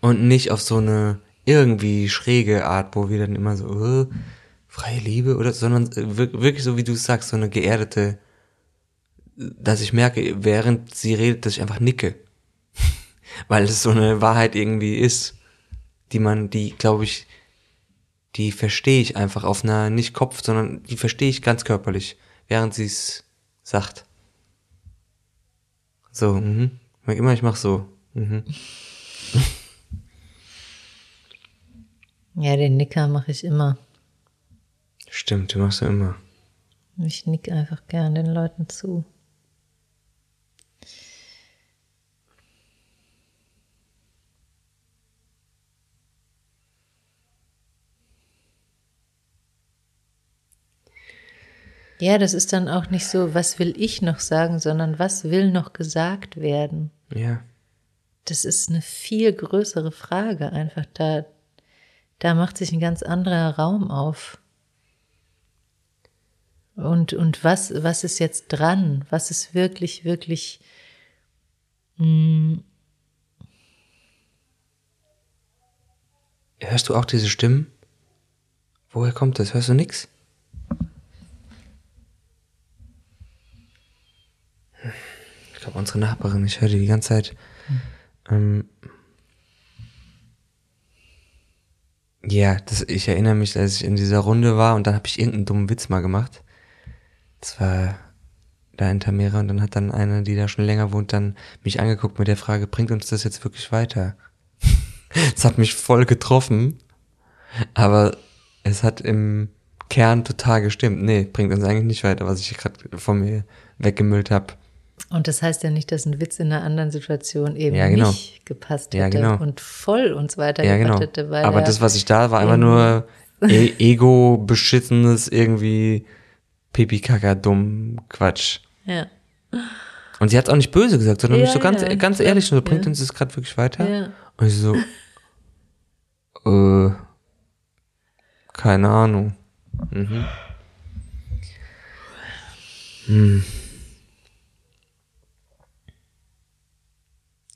Und nicht auf so eine irgendwie schräge Art, wo wir dann immer so, äh, freie Liebe oder, sondern wirklich so, wie du sagst, so eine geerdete, dass ich merke, während sie redet, dass ich einfach nicke. Weil es so eine Wahrheit irgendwie ist, die man, die, glaube ich, die verstehe ich einfach auf einer, nicht Kopf, sondern die verstehe ich ganz körperlich, während sie es sagt. So, mhm. Immer ich mach so. Mhm. Ja, den Nicker mache ich immer. Stimmt, du machst ja immer. Ich nick einfach gern den Leuten zu. Ja, das ist dann auch nicht so, was will ich noch sagen, sondern was will noch gesagt werden. Ja. Das ist eine viel größere Frage einfach. Da, da macht sich ein ganz anderer Raum auf. Und, und was, was ist jetzt dran? Was ist wirklich, wirklich mh, mm, Hörst du auch diese Stimmen? Woher kommt das? Hörst du nix? Ich glaube, unsere Nachbarin, ich höre die die ganze Zeit. Ähm, ja, das, ich erinnere mich, als ich in dieser Runde war und dann habe ich irgendeinen dummen Witz mal gemacht. Das war da in Tamera und dann hat dann eine, die da schon länger wohnt, dann mich angeguckt mit der Frage, bringt uns das jetzt wirklich weiter? das hat mich voll getroffen, aber es hat im Kern total gestimmt. Nee, bringt uns eigentlich nicht weiter, was ich gerade von mir weggemüllt habe. Und das heißt ja nicht, dass ein Witz in einer anderen Situation eben Ja, genau. nicht gepasst hätte Ja, genau. und voll uns weitergebracht genau. hätte. Weil Aber er das, was ich da war, einfach nur e ego-beschissenes irgendwie Pipi-Kaka-dumm Quatsch. Ja, Und sie hat auch nicht böse gesagt, sondern Ja, mich so ganz, ja, ganz ehrlich, so, bringt ja. uns das gerade wirklich weiter? ja. Und ich so, äh, keine Ahnung. Mhm. Hm.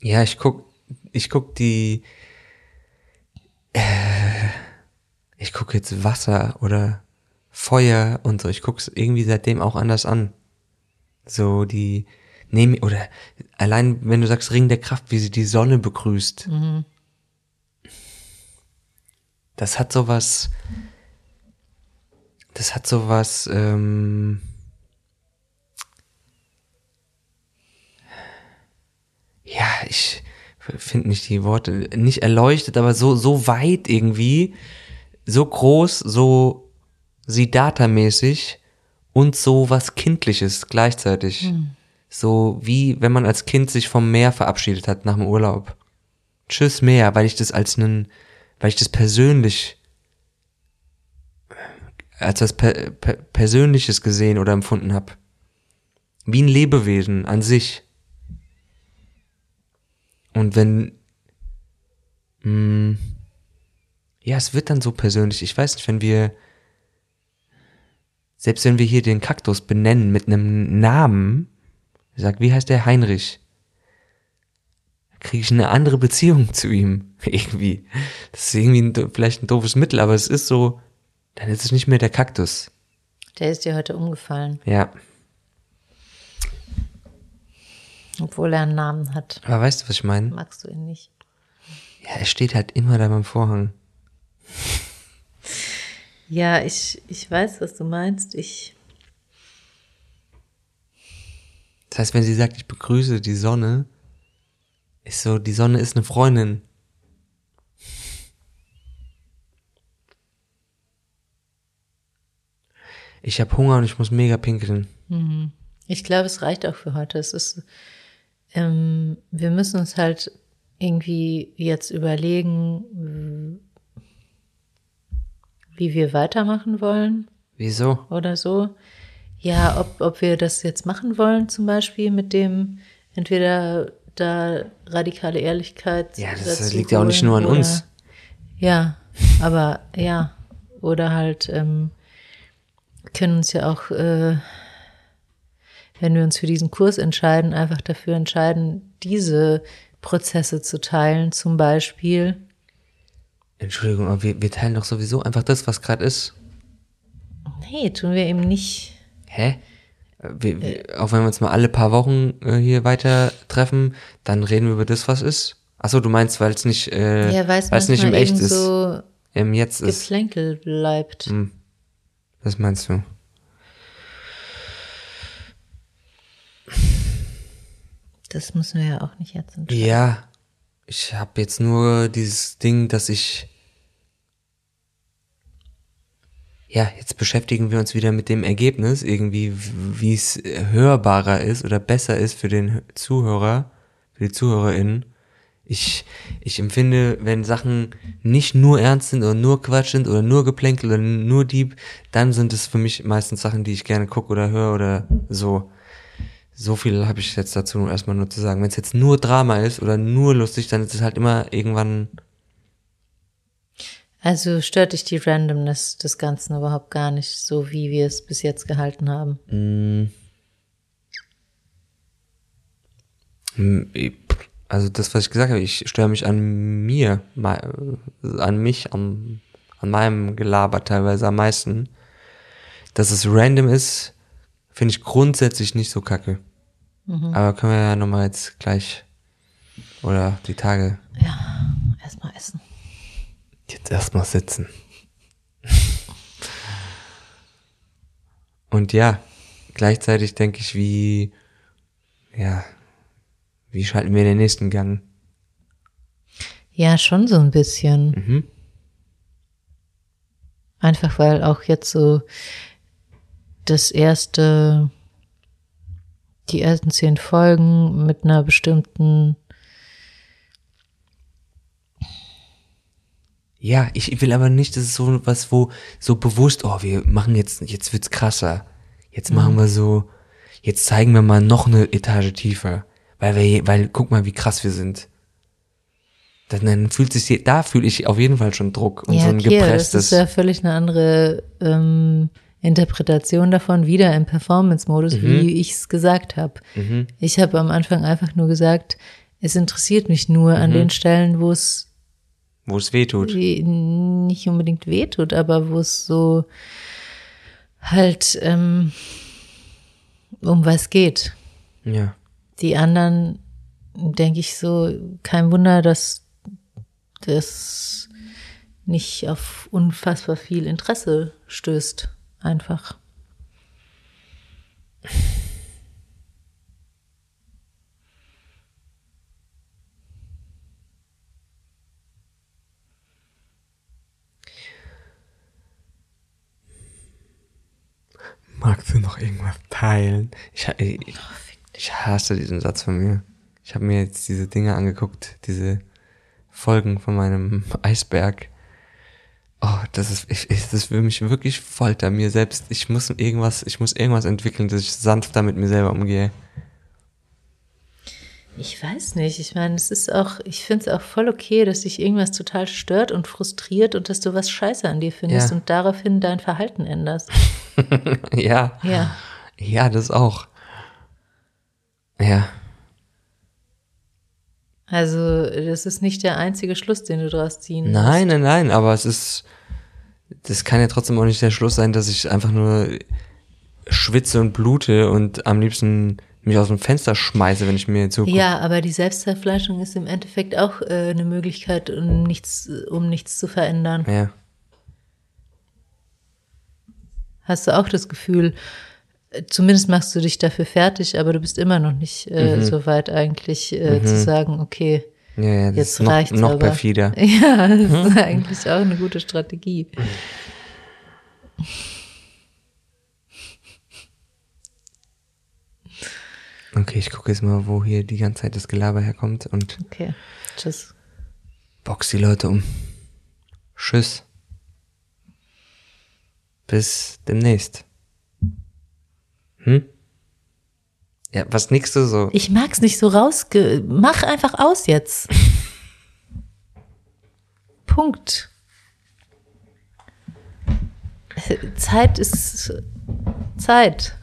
Ja, ich guck, ich guck die, äh, ich guck jetzt Wasser oder Feuer und so. Ich guck's irgendwie seitdem auch anders an. So die, nehmen, oder allein wenn du sagst Ring der Kraft, wie sie die Sonne begrüßt. Das hat sowas, das hat sowas, ähm, ja, ich finde nicht die Worte, nicht erleuchtet, aber so, so weit irgendwie, so groß, so Siddhartha-mäßig und so was Kindliches gleichzeitig. So wie wenn man als Kind sich vom Meer verabschiedet hat nach dem Urlaub. Tschüss Meer, weil ich das als einen, weil ich das persönlich, als was per, per, Persönliches gesehen oder empfunden habe. Wie ein Lebewesen an sich. Und wenn, mh, ja, es wird dann so persönlich. Ich weiß nicht, wenn wir, selbst wenn wir hier den Kaktus benennen mit einem Namen, sag, wie heißt der Heinrich? kriege ich eine andere Beziehung zu ihm. Irgendwie. Das ist irgendwie ein, vielleicht ein doofes Mittel, aber es ist so, dann ist es nicht mehr der Kaktus. Der ist dir heute umgefallen, Ja. Obwohl er einen Namen hat. Aber weißt du, was ich meine? Magst du ihn nicht? Ja, er steht halt immer da beim Vorhang. Ja, ich, ich weiß, was du meinst. Ich, Das heißt, wenn sie sagt, ich begrüße die Sonne, ist so, die Sonne ist eine Freundin. Ich habe Hunger und ich muss mega pinkeln. ich glaube, es reicht auch für heute. Es ist, ähm, wir müssen uns halt irgendwie jetzt überlegen, wie wir weitermachen wollen Wieso? oder so. Ja, ob, ob wir das jetzt machen wollen, zum Beispiel mit dem entweder da radikale Ehrlichkeit. Ja, das dazu liegt ja auch nicht nur an holen uns. Oder, ja, aber ja. Oder halt ähm, können uns ja auch, äh, wenn wir uns für diesen Kurs entscheiden, einfach dafür entscheiden, diese Prozesse zu teilen, zum Beispiel. Entschuldigung, aber wir, wir teilen doch sowieso einfach das, was gerade ist. Nee, tun wir eben nicht. Hä? Äh, Wir, wir, auch wenn wir uns mal alle paar Wochen äh, hier weiter treffen, dann reden wir über das, was ist. Achso, du meinst, weil es nicht, äh, Ja, weil es weil es nicht im Echt ist, so im Jetzt ist. Geplänkel bleibt. Hm. Das meinst du? Das müssen wir ja auch nicht jetzt entscheiden. Ja, ich habe jetzt nur dieses Ding, dass ich. Ja, jetzt beschäftigen wir uns wieder mit dem Ergebnis, irgendwie, wie es hörbarer ist oder besser ist für den Zuhörer, für die ZuhörerInnen. Ich, ich empfinde, wenn Sachen nicht nur ernst sind oder nur Quatsch sind oder nur Geplänkel oder nur Dieb, dann sind es für mich meistens Sachen, die ich gerne gucke oder höre oder so. So viel habe ich jetzt dazu erstmal nur zu sagen. Wenn es jetzt nur Drama ist oder nur lustig, dann ist es halt immer irgendwann. Also stört dich die Randomness des Ganzen überhaupt gar nicht, so wie wir es bis jetzt gehalten haben. Also das, was ich gesagt habe, ich störe mich an mir, an mich, an, an meinem Gelaber teilweise am meisten. Dass es random ist, finde ich grundsätzlich nicht so kacke. Aber können wir ja nochmal jetzt gleich oder die Tage Erstmal essen. Jetzt erstmal sitzen. Und ja, gleichzeitig denke ich, wie, ja, wie schalten wir den nächsten Gang? Ja, schon so ein bisschen. Mhm. Einfach weil auch jetzt so das erste, die ersten zehn Folgen mit einer bestimmten, Ja, ich will aber nicht, dass es so was, wo so bewusst, oh, wir machen jetzt, jetzt wird's krasser. Jetzt machen wir so, jetzt zeigen wir mal noch eine Etage tiefer. Weil wir, weil, guck mal, wie krass wir sind. Dann, dann fühlt sich, da fühle ich auf jeden Fall schon Druck und ja, so ein okay, das gepresstes. ist ja völlig eine andere ähm, Interpretation davon, wieder im Performance-Modus, Mhm. wie ich es gesagt habe. Ich habe am Anfang einfach nur gesagt, es interessiert mich nur Mhm. an den Stellen, wo es wo es weh tut. nicht unbedingt wehtut, aber wo es so halt ähm, um was geht. Ja. Die anderen, denke ich so, kein Wunder, dass das nicht auf unfassbar viel Interesse stößt. Einfach. Magst du noch irgendwas teilen? Ich, ich, ich hasse diesen Satz von mir. Ich habe mir jetzt diese Dinge angeguckt, diese Folgen von meinem Eisberg. Oh, das ist, ich, das ist für mich wirklich Folter mir selbst. Ich muss irgendwas, ich muss irgendwas entwickeln, dass ich sanfter mit mir selber umgehe. Ich weiß nicht. Ich meine, es ist auch, ich finde es auch voll okay, dass dich irgendwas total stört und frustriert und dass du was scheiße an dir findest Ja. und daraufhin dein Verhalten änderst. ja. Ja. Ja, das auch. Ja. Also, das ist nicht der einzige Schluss, den du daraus ziehen Nein, nein, nein, aber es ist, das kann ja trotzdem auch nicht der Schluss sein, dass ich einfach nur schwitze und blute und am liebsten mich aus dem Fenster schmeiße, wenn ich mir zugucke. Ja, aber die Selbstzerfleischung ist im Endeffekt auch äh, eine Möglichkeit, um nichts, um nichts zu verändern. Ja. Hast du auch das Gefühl, zumindest machst du dich dafür fertig, aber du bist immer noch nicht äh, so weit eigentlich äh, zu sagen, okay, Ja, ja, das jetzt noch, reicht's noch aber. perfider. Ja, das ist eigentlich auch eine gute Strategie. Okay, ich gucke jetzt mal, wo hier die ganze Zeit das Gelaber herkommt und Okay, tschüss. box die Leute um. Tschüss. Bis demnächst. Ja, was nix du so? Ich mag's nicht so rausge. Mach einfach aus jetzt. Punkt. Zeit ist Zeit.